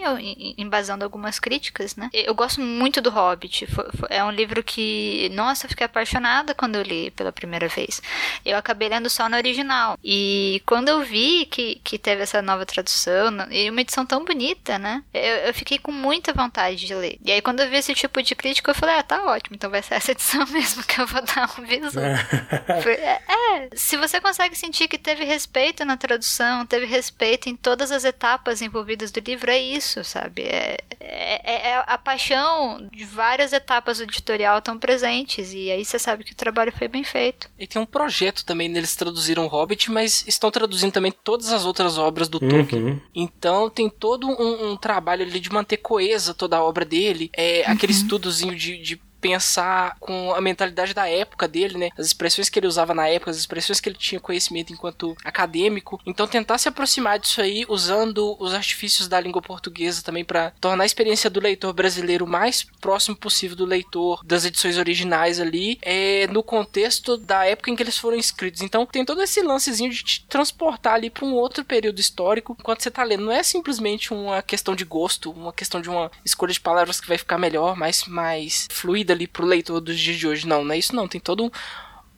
embasando algumas críticas, né? Eu gosto muito do Hobbit. Foi, foi, é um livro que, nossa, eu fiquei apaixonada quando eu li pela primeira vez. Eu acabei lendo só no original. E quando eu vi que, que teve essa nova tradução, e uma edição tão bonita, né? Eu, eu fiquei com muita vontade de ler. E aí, quando eu vi esse tipo de crítica, eu falei, ah, tá ótimo, então vai ser essa [LAUGHS] edição mesmo que eu vou dar um viso. é, é, se você consegue sentir que teve respeito na tradução, teve respeito em todas as etapas envolvidas do livro, é isso, sabe? É, é, é a paixão de várias etapas do editorial estão presentes, e aí você sabe que o trabalho foi bem feito. E tem um projeto também, eles traduziram Hobbit, mas estão traduzindo também todas as outras obras do Tolkien. Uhum. Então tem todo um, um, trabalho ali de manter coesa toda a obra dele, é, uhum. aquele estudozinho de, de pensar com a mentalidade da época dele, né? As expressões que ele usava na época, as expressões que ele tinha conhecimento enquanto acadêmico. Então tentar se aproximar disso aí usando os artifícios da língua portuguesa também para tornar a experiência do leitor brasileiro mais próximo possível do leitor das edições originais ali, é no contexto da época em que eles foram escritos. Então tem todo esse lancezinho de te transportar ali para um outro período histórico enquanto você tá lendo. Não é simplesmente uma questão de gosto, uma questão de uma escolha de palavras que vai ficar melhor, mais mais fluida ali pro leitor dos dias de hoje. Não, não é isso não. Tem todo um,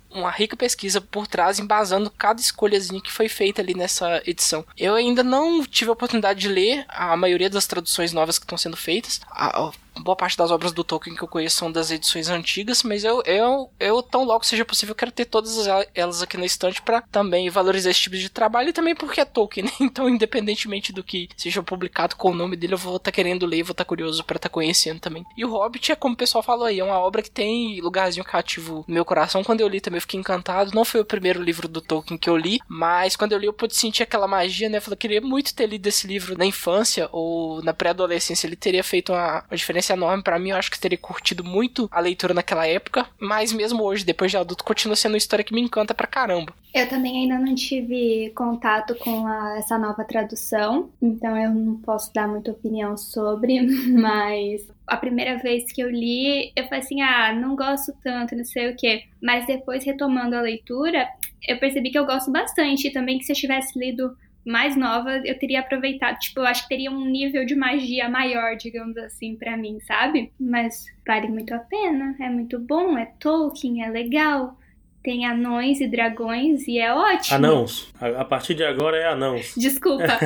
uma rica pesquisa por trás, embasando cada escolhazinha que foi feita ali nessa edição. Eu ainda não tive a oportunidade de ler a maioria das traduções novas que estão sendo feitas. A, boa parte das obras do Tolkien que eu conheço são das edições antigas, mas eu, eu, eu tão logo seja possível, quero ter todas elas aqui na estante para também valorizar esse tipo de trabalho e também porque é Tolkien, né? [LAUGHS] Então, independentemente do que seja publicado com o nome dele, eu vou estar tá querendo ler, vou estar tá curioso para estar tá conhecendo também. E o Hobbit é como o pessoal falou aí, é uma obra que tem lugarzinho cativo no meu coração. Quando eu li também eu fiquei encantado. Não foi o primeiro livro do Tolkien que eu li, mas quando eu li eu pude sentir aquela magia, né? Eu falei, queria muito ter lido esse livro na infância ou na pré-adolescência. Ele teria feito uma, uma diferença experiência enorme para mim. Eu acho que teria curtido muito a leitura naquela época, mas mesmo hoje, depois de adulto, continua sendo uma história que me encanta pra caramba. Eu também ainda não tive contato com a, essa nova tradução, então eu não posso dar muita opinião sobre, [LAUGHS] mas a primeira vez que eu li, eu falei assim: ah, não gosto tanto, não sei o quê. Mas depois, retomando a leitura, eu percebi que eu gosto bastante. Também que se eu tivesse lido mais nova, eu teria aproveitado. Tipo, eu acho que teria um nível de magia maior, digamos assim, para mim, sabe? Mas vale muito a pena. É muito bom, é Tolkien, é legal. Tem anões e dragões e é ótimo. Anãos. A, a partir de agora é anãos. Desculpa. [LAUGHS]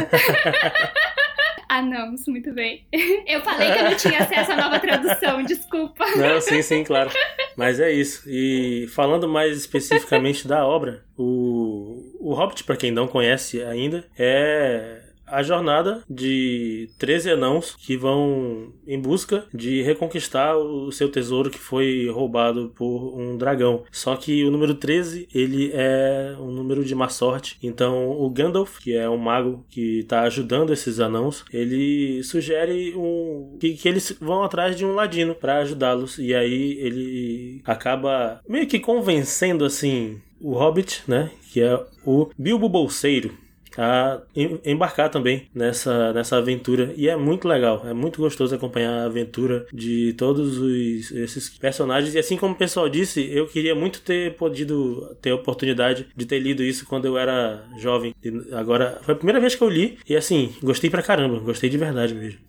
anãos, muito bem. Eu falei que eu não tinha acesso à nova tradução, desculpa. Não, sim, sim, claro. Mas é isso. E falando mais especificamente da obra, o, o Hobbit, para quem não conhece ainda, é a jornada de 13 anãos que vão em busca de reconquistar o seu tesouro que foi roubado por um dragão. Só que o número 13, ele é um número de má sorte. Então o Gandalf, que é um mago que está ajudando esses anãos, ele sugere um que, que eles vão atrás de um ladino para ajudá-los. E aí ele acaba meio que convencendo assim o Hobbit, né, que é o Bilbo Bolseiro, a embarcar também nessa, nessa aventura. E é muito legal, é muito gostoso acompanhar a aventura de todos os, esses personagens. E assim como o pessoal disse, eu queria muito ter podido ter a oportunidade de ter lido isso quando eu era jovem. E agora foi a primeira vez que eu li e assim, gostei pra caramba, gostei de verdade mesmo.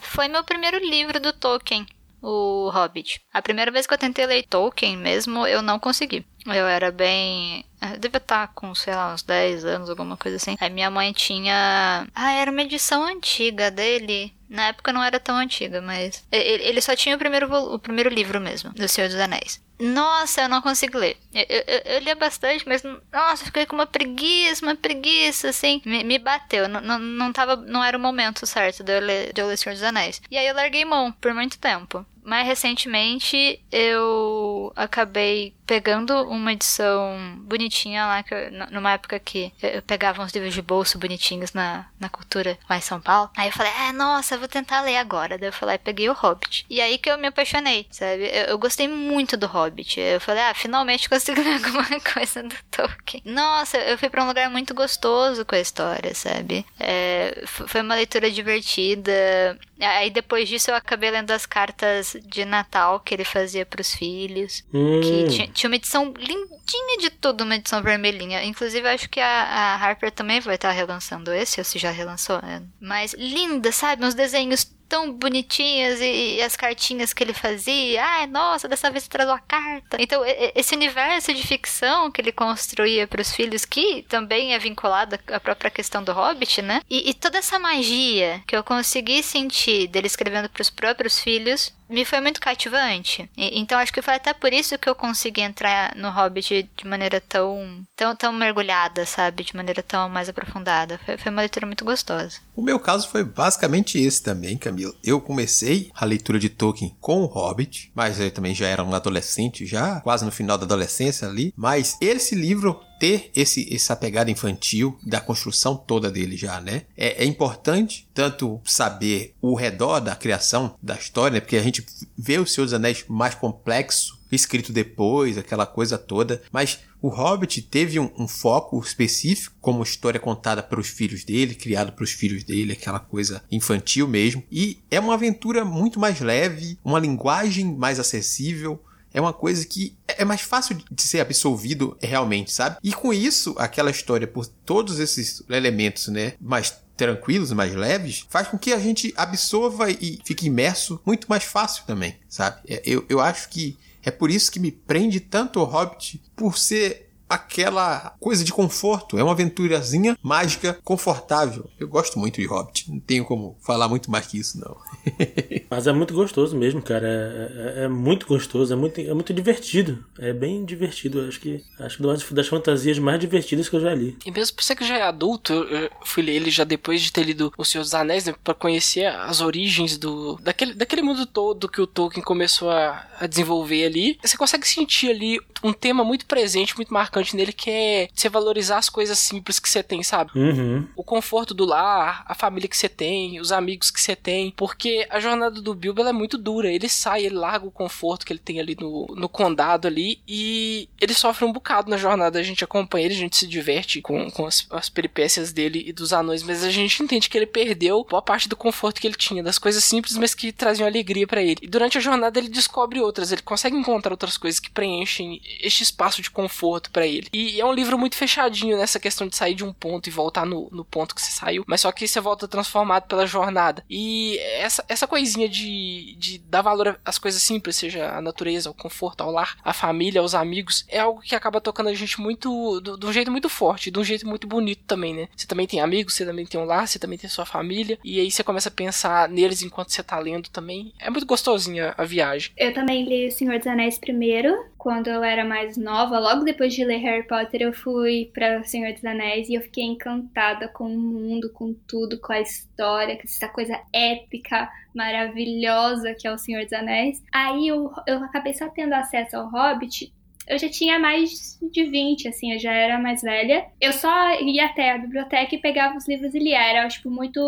Foi meu primeiro livro do Tolkien o Hobbit. A primeira vez que eu tentei ler Tolkien mesmo, eu não consegui. Eu era bem. Eu devia estar com, sei lá, uns 10 anos, alguma coisa assim. Aí minha mãe tinha. Ah, era uma edição antiga dele. Na época não era tão antiga, mas. Ele só tinha o primeiro, o primeiro livro mesmo, do Senhor dos Anéis. Nossa, eu não consigo ler. Eu, eu, eu lia bastante, mas nossa, fiquei com uma preguiça, uma preguiça, assim. Me, me bateu. Não, não, não, tava, não era o momento certo de eu, ler, de eu ler Senhor dos Anéis. E aí eu larguei mão por muito tempo. Mais recentemente eu acabei pegando uma edição bonitinha lá, que eu, numa época que eu pegava uns livros de bolso bonitinhos na, na cultura lá em São Paulo. Aí eu falei, ah, nossa, vou tentar ler agora. Daí eu falei, peguei o Hobbit. E aí que eu me apaixonei, sabe? Eu, eu gostei muito do Hobbit. Eu falei, ah, finalmente consigo [LAUGHS] ler alguma coisa do Tolkien. Nossa, eu fui para um lugar muito gostoso com a história, sabe? É, foi uma leitura divertida. Aí depois disso eu acabei lendo as cartas de Natal que ele fazia para os filhos. Hum. Que Tinha uma edição lindinha de tudo, uma edição vermelhinha. Inclusive, acho que a, a Harper também vai estar relançando esse, ou se já relançou. É. Mas linda, sabe? Uns desenhos tão bonitinhas e, e, as cartinhas que ele fazia. Ai, nossa, dessa vez traz uma carta. Então, esse universo de ficção que ele construía para os filhos, que também é vinculado à própria questão do Hobbit, né? E, e toda essa magia que eu consegui sentir dele escrevendo para os próprios filhos me foi muito cativante. E, então acho que foi até por isso que eu consegui entrar no Hobbit de maneira tão, tão, tão mergulhada, sabe? De maneira tão mais aprofundada. Foi, foi uma leitura muito gostosa. O meu caso foi basicamente esse também, Camila. Eu comecei a leitura de Tolkien com o Hobbit, mas eu também já era um adolescente, já quase no final da adolescência ali. Mas esse livro ter esse, essa pegada infantil da construção toda dele já, né? É, é, importante tanto saber o redor da criação da história, né? porque a gente vê o Senhor dos Anéis mais complexo, escrito depois, aquela coisa toda, mas o Hobbit teve um, um foco específico, como história contada para os filhos dele, criado para os filhos dele, aquela coisa infantil mesmo, e é uma aventura muito mais leve, uma linguagem mais acessível, é uma coisa que é mais fácil de ser absorvido realmente, sabe? E com isso, aquela história, por todos esses elementos, né, mais tranquilos, mais leves, faz com que a gente absorva e fique imerso muito mais fácil também, sabe? É, eu, eu acho que é por isso que me prende tanto o Hobbit, por ser aquela coisa de conforto. É uma aventurazinha mágica, confortável. Eu gosto muito de Hobbit. Não tenho como falar muito mais que isso, não. [LAUGHS] Mas é muito gostoso mesmo, cara. É, é, é, muito gostoso, é muito, é muito divertido. É bem divertido. Acho que acho que uma das fantasias mais divertidas que eu já li. E mesmo por você que já é adulto, eu fui ler ele já depois de ter lido O Senhor dos Anéis, né, para conhecer as origens do daquele, daquele mundo todo que o Tolkien começou a, a desenvolver ali. Você consegue sentir ali um tema muito presente, muito marcante nele, que é você valorizar as coisas simples que você tem, sabe? Uhum. O conforto do lar, a família que você tem, os amigos que você tem. Porque a jornada do Bilbo é muito dura. Ele sai, ele larga o conforto que ele tem ali no, no condado ali e ele sofre um bocado na jornada. A gente acompanha ele, a gente se diverte com, com as, as peripécias dele e dos anões, mas a gente entende que ele perdeu boa parte do conforto que ele tinha, das coisas simples, mas que traziam alegria para ele. E durante a jornada ele descobre outras, ele consegue encontrar outras coisas que preenchem este espaço de conforto para ele. E é um livro muito fechadinho nessa questão de sair de um ponto e voltar no, no ponto que você saiu, mas só que você volta transformado pela jornada. E essa, essa coisinha de, de dar valor às coisas simples, seja a natureza, o conforto, ao lar, a família, os amigos, é algo que acaba tocando a gente muito, de um jeito muito forte, de um jeito muito bonito também, né? Você também tem amigos, você também tem um lar, você também tem sua família, e aí você começa a pensar neles enquanto você tá lendo também. É muito gostosinha a viagem. Eu também li O Senhor dos Anéis primeiro, quando eu era mais nova, logo depois de ler Harry Potter, eu fui para Senhor dos Anéis e eu fiquei encantada com o mundo, com tudo, com a história, com essa coisa épica, maravilhosa que é o Senhor dos Anéis. Aí eu, eu acabei só tendo acesso ao Hobbit eu já tinha mais de 20, assim, eu já era mais velha. Eu só ia até a biblioteca e pegava os livros e lia. Era, tipo, muito.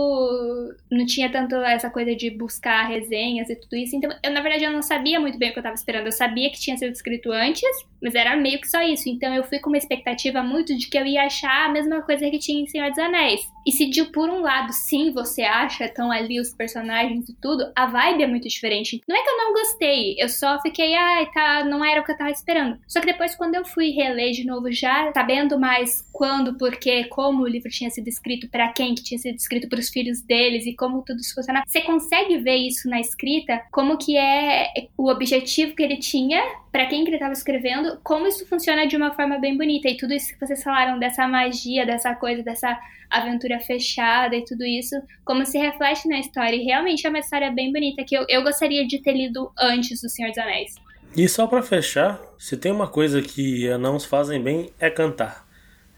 Não tinha tanto essa coisa de buscar resenhas e tudo isso. Então, eu, na verdade, eu não sabia muito bem o que eu tava esperando. Eu sabia que tinha sido escrito antes, mas era meio que só isso. Então, eu fui com uma expectativa muito de que eu ia achar a mesma coisa que tinha em Senhor dos Anéis. E se de por um lado, sim, você acha, estão ali os personagens e tudo, a vibe é muito diferente. Não é que eu não gostei, eu só fiquei, ai, tá, não era o que eu tava esperando. Só que depois, quando eu fui reler de novo, já sabendo mais quando, porquê, como o livro tinha sido escrito, para quem que tinha sido escrito para os filhos deles e como tudo isso funciona, você consegue ver isso na escrita, como que é o objetivo que ele tinha para quem que ele estava escrevendo, como isso funciona de uma forma bem bonita. E tudo isso que vocês falaram dessa magia, dessa coisa, dessa aventura fechada e tudo isso, como se reflete na história. E realmente é uma história bem bonita que eu, eu gostaria de ter lido antes do Senhor dos Anéis. E só para fechar, se tem uma coisa que anãos fazem bem é cantar.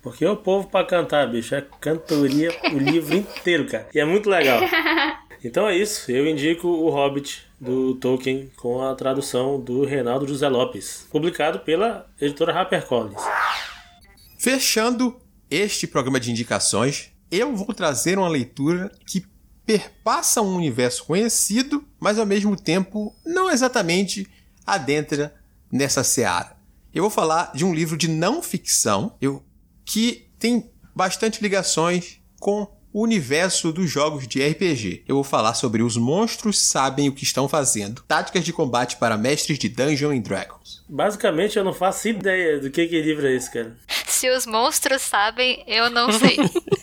Porque o povo para cantar, bicho, é cantoria o [LAUGHS] livro inteiro, cara. E é muito legal. [LAUGHS] Então é isso, eu indico o Hobbit do Tolkien com a tradução do Reinaldo José Lopes, publicado pela editora HarperCollins. Fechando este programa de indicações, eu vou trazer uma leitura que perpassa um universo conhecido, mas ao mesmo tempo não exatamente adentra nessa seara. Eu vou falar de um livro de não ficção eu, que tem bastante ligações com o universo dos jogos de RPG. Eu vou falar sobre os monstros sabem o que estão fazendo, táticas de combate para mestres de Dungeons and Dragons. Basicamente, eu não faço ideia do que, que livro é esse, cara. Se os monstros sabem, eu não sei. [LAUGHS]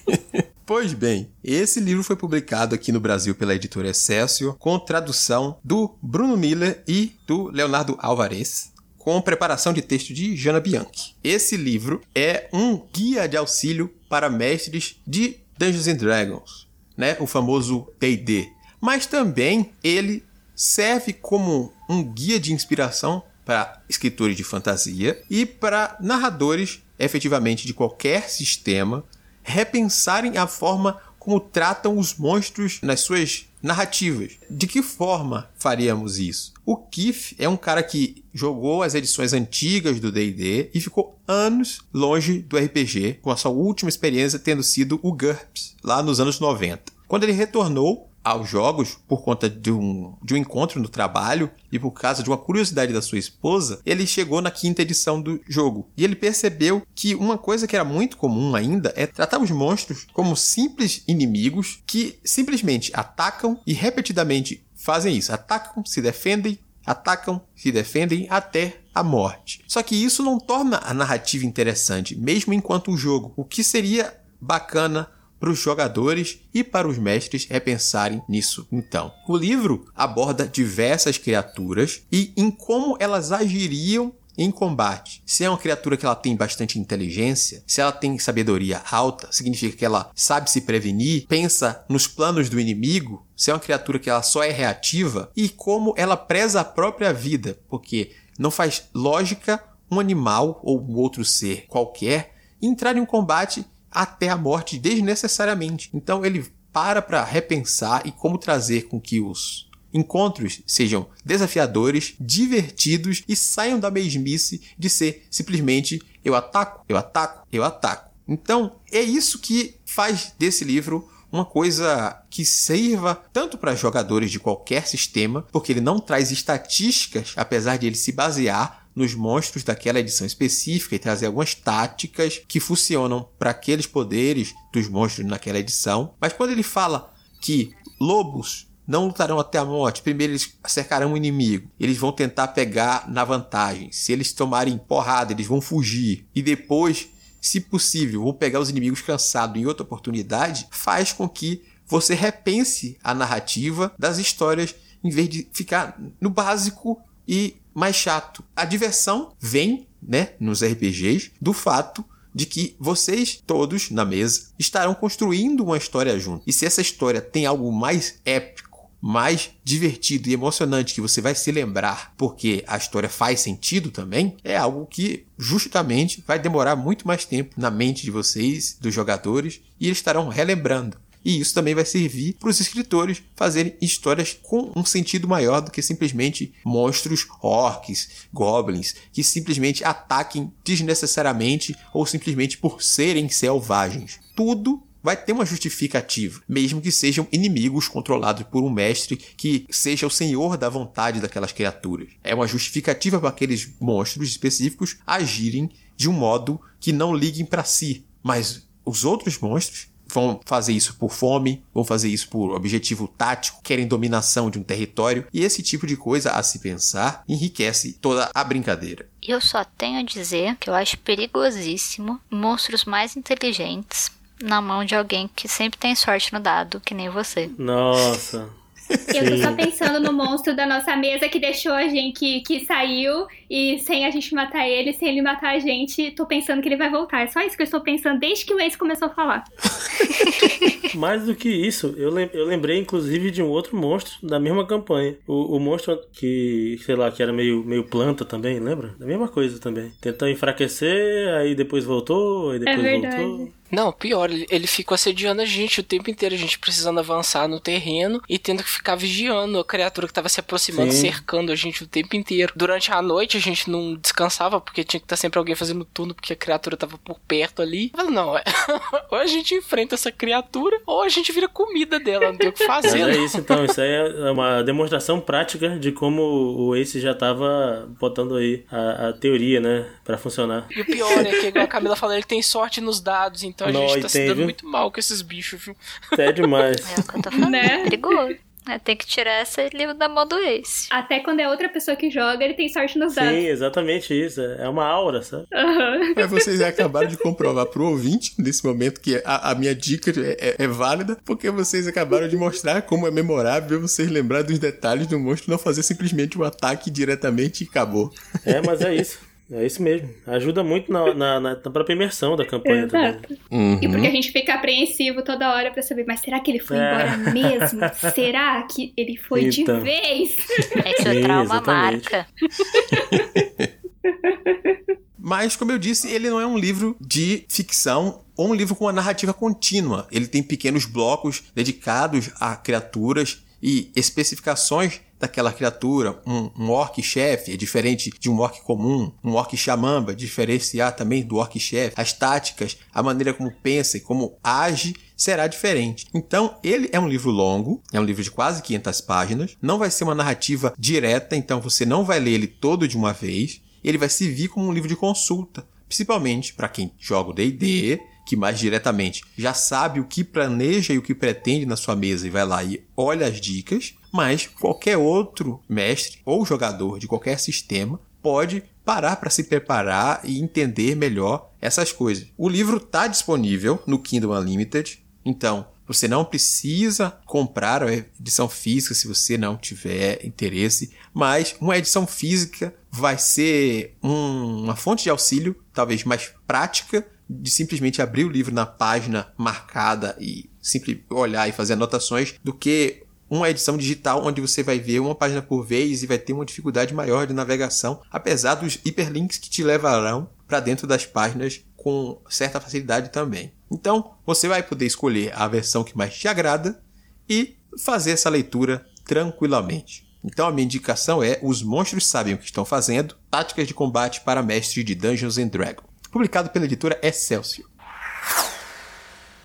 Pois bem, esse livro foi publicado aqui no Brasil pela editora Excelsior, com tradução do Bruno Miller e do Leonardo Alvarez, com preparação de texto de Jana Bianchi. Esse livro é um guia de auxílio para mestres de Dungeons and Dragons, né? O famoso D&D. Mas também ele serve como um guia de inspiração para escritores de fantasia e para narradores efetivamente de qualquer sistema repensarem a forma como tratam os monstros nas suas narrativas. De que forma faríamos isso? O Keith é um cara que jogou as edições antigas do D&D e ficou anos longe do RPG, com a sua última experiência tendo sido o GURPS, lá nos anos 90. Quando ele retornou, aos jogos por conta de um, de um encontro no trabalho e por causa de uma curiosidade da sua esposa, ele chegou na quinta edição do jogo. E ele percebeu que uma coisa que era muito comum ainda é tratar os monstros como simples inimigos que simplesmente atacam e repetidamente fazem isso. Atacam, se defendem, atacam, se defendem até a morte. Só que isso não torna a narrativa interessante, mesmo enquanto um jogo. O que seria bacana para os jogadores e para os mestres repensarem nisso. Então, o livro aborda diversas criaturas e em como elas agiriam em combate. Se é uma criatura que ela tem bastante inteligência, se ela tem sabedoria alta, significa que ela sabe se prevenir, pensa nos planos do inimigo. Se é uma criatura que ela só é reativa e como ela preza a própria vida, porque não faz lógica um animal ou um outro ser qualquer entrar em um combate até a morte desnecessariamente. Então ele para para repensar e como trazer com que os encontros sejam desafiadores, divertidos e saiam da mesmice de ser simplesmente eu ataco, eu ataco, eu ataco. Então é isso que faz desse livro uma coisa que sirva tanto para jogadores de qualquer sistema, porque ele não traz estatísticas, apesar de ele se basear nos monstros daquela edição específica e trazer algumas táticas que funcionam para aqueles poderes dos monstros naquela edição. Mas quando ele fala que lobos não lutarão até a morte. Primeiro eles cercarão o inimigo. Eles vão tentar pegar na vantagem. Se eles tomarem porrada, eles vão fugir. E depois, se possível, vão pegar os inimigos cansados em outra oportunidade. Faz com que você repense a narrativa das histórias em vez de ficar no básico e mais chato. A diversão vem, né, nos RPGs, do fato de que vocês todos na mesa estarão construindo uma história junto. E se essa história tem algo mais épico, mais divertido e emocionante que você vai se lembrar porque a história faz sentido também, é algo que justamente vai demorar muito mais tempo na mente de vocês, dos jogadores, e eles estarão relembrando. E isso também vai servir para os escritores fazerem histórias com um sentido maior do que simplesmente monstros, orcs, goblins, que simplesmente ataquem desnecessariamente ou simplesmente por serem selvagens. Tudo vai ter uma justificativa, mesmo que sejam inimigos controlados por um mestre que seja o senhor da vontade daquelas criaturas. É uma justificativa para aqueles monstros específicos agirem de um modo que não liguem para si, mas os outros monstros vão fazer isso por fome, vão fazer isso por objetivo tático, querem dominação de um território, e esse tipo de coisa a se pensar enriquece toda a brincadeira. Eu só tenho a dizer que eu acho perigosíssimo monstros mais inteligentes na mão de alguém que sempre tem sorte no dado, que nem você. Nossa. Eu tô só pensando no monstro da nossa mesa que deixou a gente, que, que saiu e sem a gente matar ele, sem ele matar a gente, tô pensando que ele vai voltar. Só isso que eu estou pensando desde que o Ace começou a falar. [LAUGHS] Mais do que isso, eu, lem eu lembrei inclusive de um outro monstro da mesma campanha. O, o, monstro que, sei lá, que era meio, meio planta também, lembra? Da mesma coisa também. Tentou enfraquecer, aí depois voltou, aí depois é voltou. Não, pior, ele, ele ficou assediando a gente o tempo inteiro, a gente precisando avançar no terreno e tendo que ficar vigiando a criatura que tava se aproximando, Sim. cercando a gente o tempo inteiro. Durante a noite a gente não descansava porque tinha que estar sempre alguém fazendo turno porque a criatura tava por perto ali. Falei, não, é, [LAUGHS] ou a gente enfrenta essa criatura ou a gente vira comida dela, não tem o que Mas fazer. é não. isso então, isso aí é uma demonstração prática de como o Ace já tava botando aí a, a teoria, né, pra funcionar. E o pior é que, igual a Camila falou, ele tem sorte nos dados, então a Nó, gente tá se dando muito mal com esses bichos, viu? É demais. É o que eu tô falando. Né? É perigoso. É, tem que tirar esse livro da mão do Ace. Até quando é outra pessoa que joga, ele tem sorte nos dados. Sim, exatamente isso. É uma aura, sabe? Aham. Mas vocês acabaram de comprovar pro ouvinte, nesse momento, que a, a minha dica é, é- é válida, porque vocês acabaram de mostrar como é memorável vocês lembrar dos detalhes do monstro, não fazer simplesmente o ataque diretamente e acabou. É, mas é isso. É isso mesmo. Ajuda muito na, na, na- na própria imersão da campanha também. Exato. Uhum. E porque a gente fica apreensivo toda hora pra saber, mas será que ele foi É. embora mesmo? [LAUGHS] será que ele foi Então. de vez? É que Sim, trauma exatamente. marca. [LAUGHS] Mas, como eu disse, ele não é um livro de ficção ou um livro com uma narrativa contínua. Ele tem pequenos blocos dedicados a criaturas e especificações daquela criatura. Um, um orc-chefe é diferente de um orc comum. Um orc-xamamba, diferenciar também do orc-chefe. As táticas, a maneira como pensa e como age será diferente. Então, ele é um livro longo, é um livro de quase 500 páginas. Não vai ser uma narrativa direta, então você não vai ler ele todo de uma vez ele vai servir como um livro de consulta, principalmente para quem joga o D&D, que mais diretamente já sabe o que planeja e o que pretende na sua mesa e vai lá e olha as dicas, mas qualquer outro mestre ou jogador de qualquer sistema pode parar para se preparar e entender melhor essas coisas. O livro está disponível no Kindle Unlimited, então você não precisa comprar a edição física se você não tiver interesse, mas uma edição física vai ser um- uma fonte de auxílio, talvez mais prática, de simplesmente abrir o livro na página marcada e simplesmente olhar e fazer anotações, do que uma edição digital onde você vai ver uma página por vez e vai ter uma dificuldade maior de navegação, apesar dos hiperlinks que te levarão para dentro das páginas com certa facilidade também. Então, você vai poder escolher a versão que mais te agrada e fazer essa leitura tranquilamente. Então, a minha indicação é Os Monstros Sabem o que Estão Fazendo Táticas de Combate para Mestre de Dungeons and Dragons, publicado pela editora Excelsior.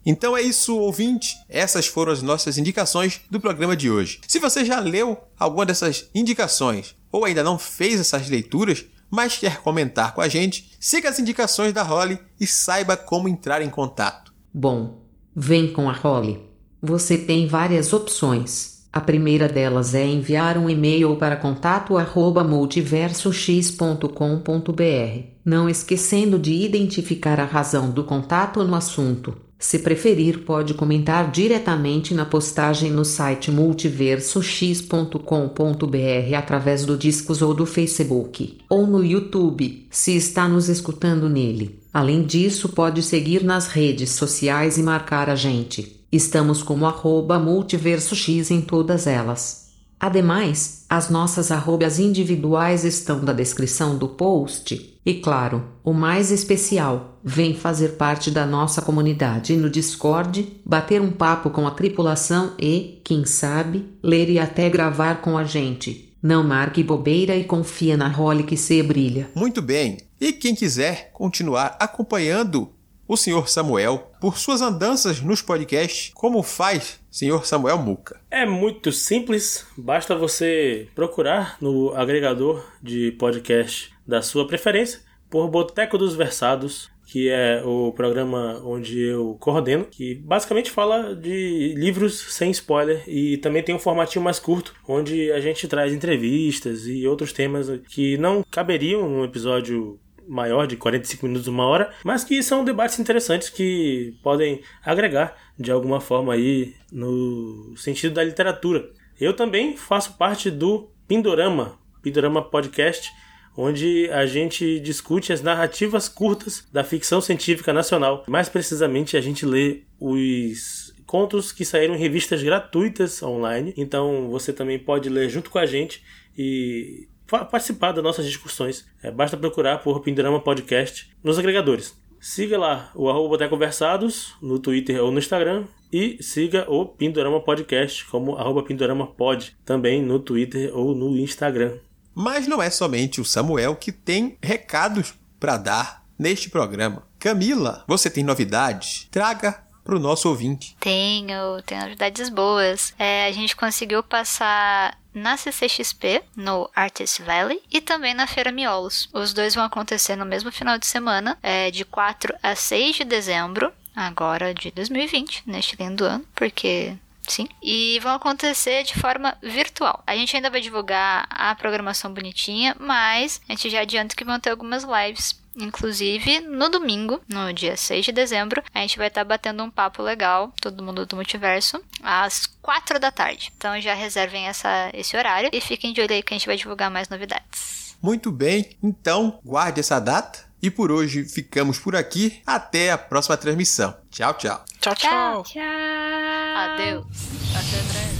Então é isso, ouvinte. Essas foram as nossas indicações do programa de hoje. Se você já leu alguma dessas indicações ou ainda não fez essas leituras, mas quer comentar com a gente, siga as indicações da Holly e saiba como entrar em contato. Bom, vem com a Holly. Você tem várias opções. A primeira delas é enviar um e-mail para contato@multiversox.com.br, não esquecendo de identificar a razão do contato no assunto. Se preferir, pode comentar diretamente na postagem no site multiversox.com.br através do Discos ou do Facebook, ou no YouTube, se está nos escutando nele. Além disso, pode seguir nas redes sociais e marcar a gente. Estamos como arroba multiversox em todas elas. Ademais, as nossas arrobas individuais estão na descrição do post. E claro, o mais especial, vem fazer parte da nossa comunidade no Discord, bater um papo com a tripulação e, quem sabe, ler e até gravar com a gente. Não marque bobeira e confia na Holly que se brilha. Muito bem. E quem quiser continuar acompanhando o Sr. Samuel por suas andanças nos podcasts, como faz Sr. Samuel Muca? É muito simples, basta você procurar no agregador de podcast da sua preferência por Boteco dos Versados, que é o programa onde eu coordeno, que basicamente fala de livros sem spoiler e também tem um formatinho mais curto, onde a gente traz entrevistas e outros temas que não caberiam num episódio maior de 45 minutos, uma hora, mas que são debates interessantes que podem agregar de alguma forma aí no sentido da literatura. Eu também faço parte do Pindorama, Pindorama Podcast, onde a gente discute as narrativas curtas da ficção científica nacional. Mais precisamente, a gente lê os contos que saíram em revistas gratuitas online. Então, você também pode ler junto com a gente e participar das nossas discussões. É, basta procurar por Pindorama Podcast nos agregadores. Siga lá o arroba Boteco no Twitter ou no Instagram. E siga o Pindorama Podcast como arroba Pindorama Pod também no Twitter ou no Instagram. Mas não é somente o Samuel que tem recados para dar neste programa. Camila, você tem novidades? Traga para o nosso ouvinte. Tenho, tenho novidades boas. É, a gente conseguiu passar na CCXP, no Artist Valley, e também na Feira Miolos. Os dois vão acontecer no mesmo final de semana, é, de 4 a 6 de dezembro. agora de 2020, neste lindo ano, porque Sim. E vão acontecer de forma virtual. A gente ainda vai divulgar a programação bonitinha, mas a gente já adianta que vão ter algumas lives Inclusive, no domingo, no dia 6 de dezembro, a gente vai estar batendo um papo legal, todo mundo do multiverso, às 4 da tarde. Então já reservem essa, esse horário e fiquem de olho aí que a gente vai divulgar mais novidades. Muito bem, então guarde essa data. E por hoje ficamos por aqui. Até a próxima transmissão. Tchau, tchau. Tchau, tchau. Tchau. Adeus. Até breve.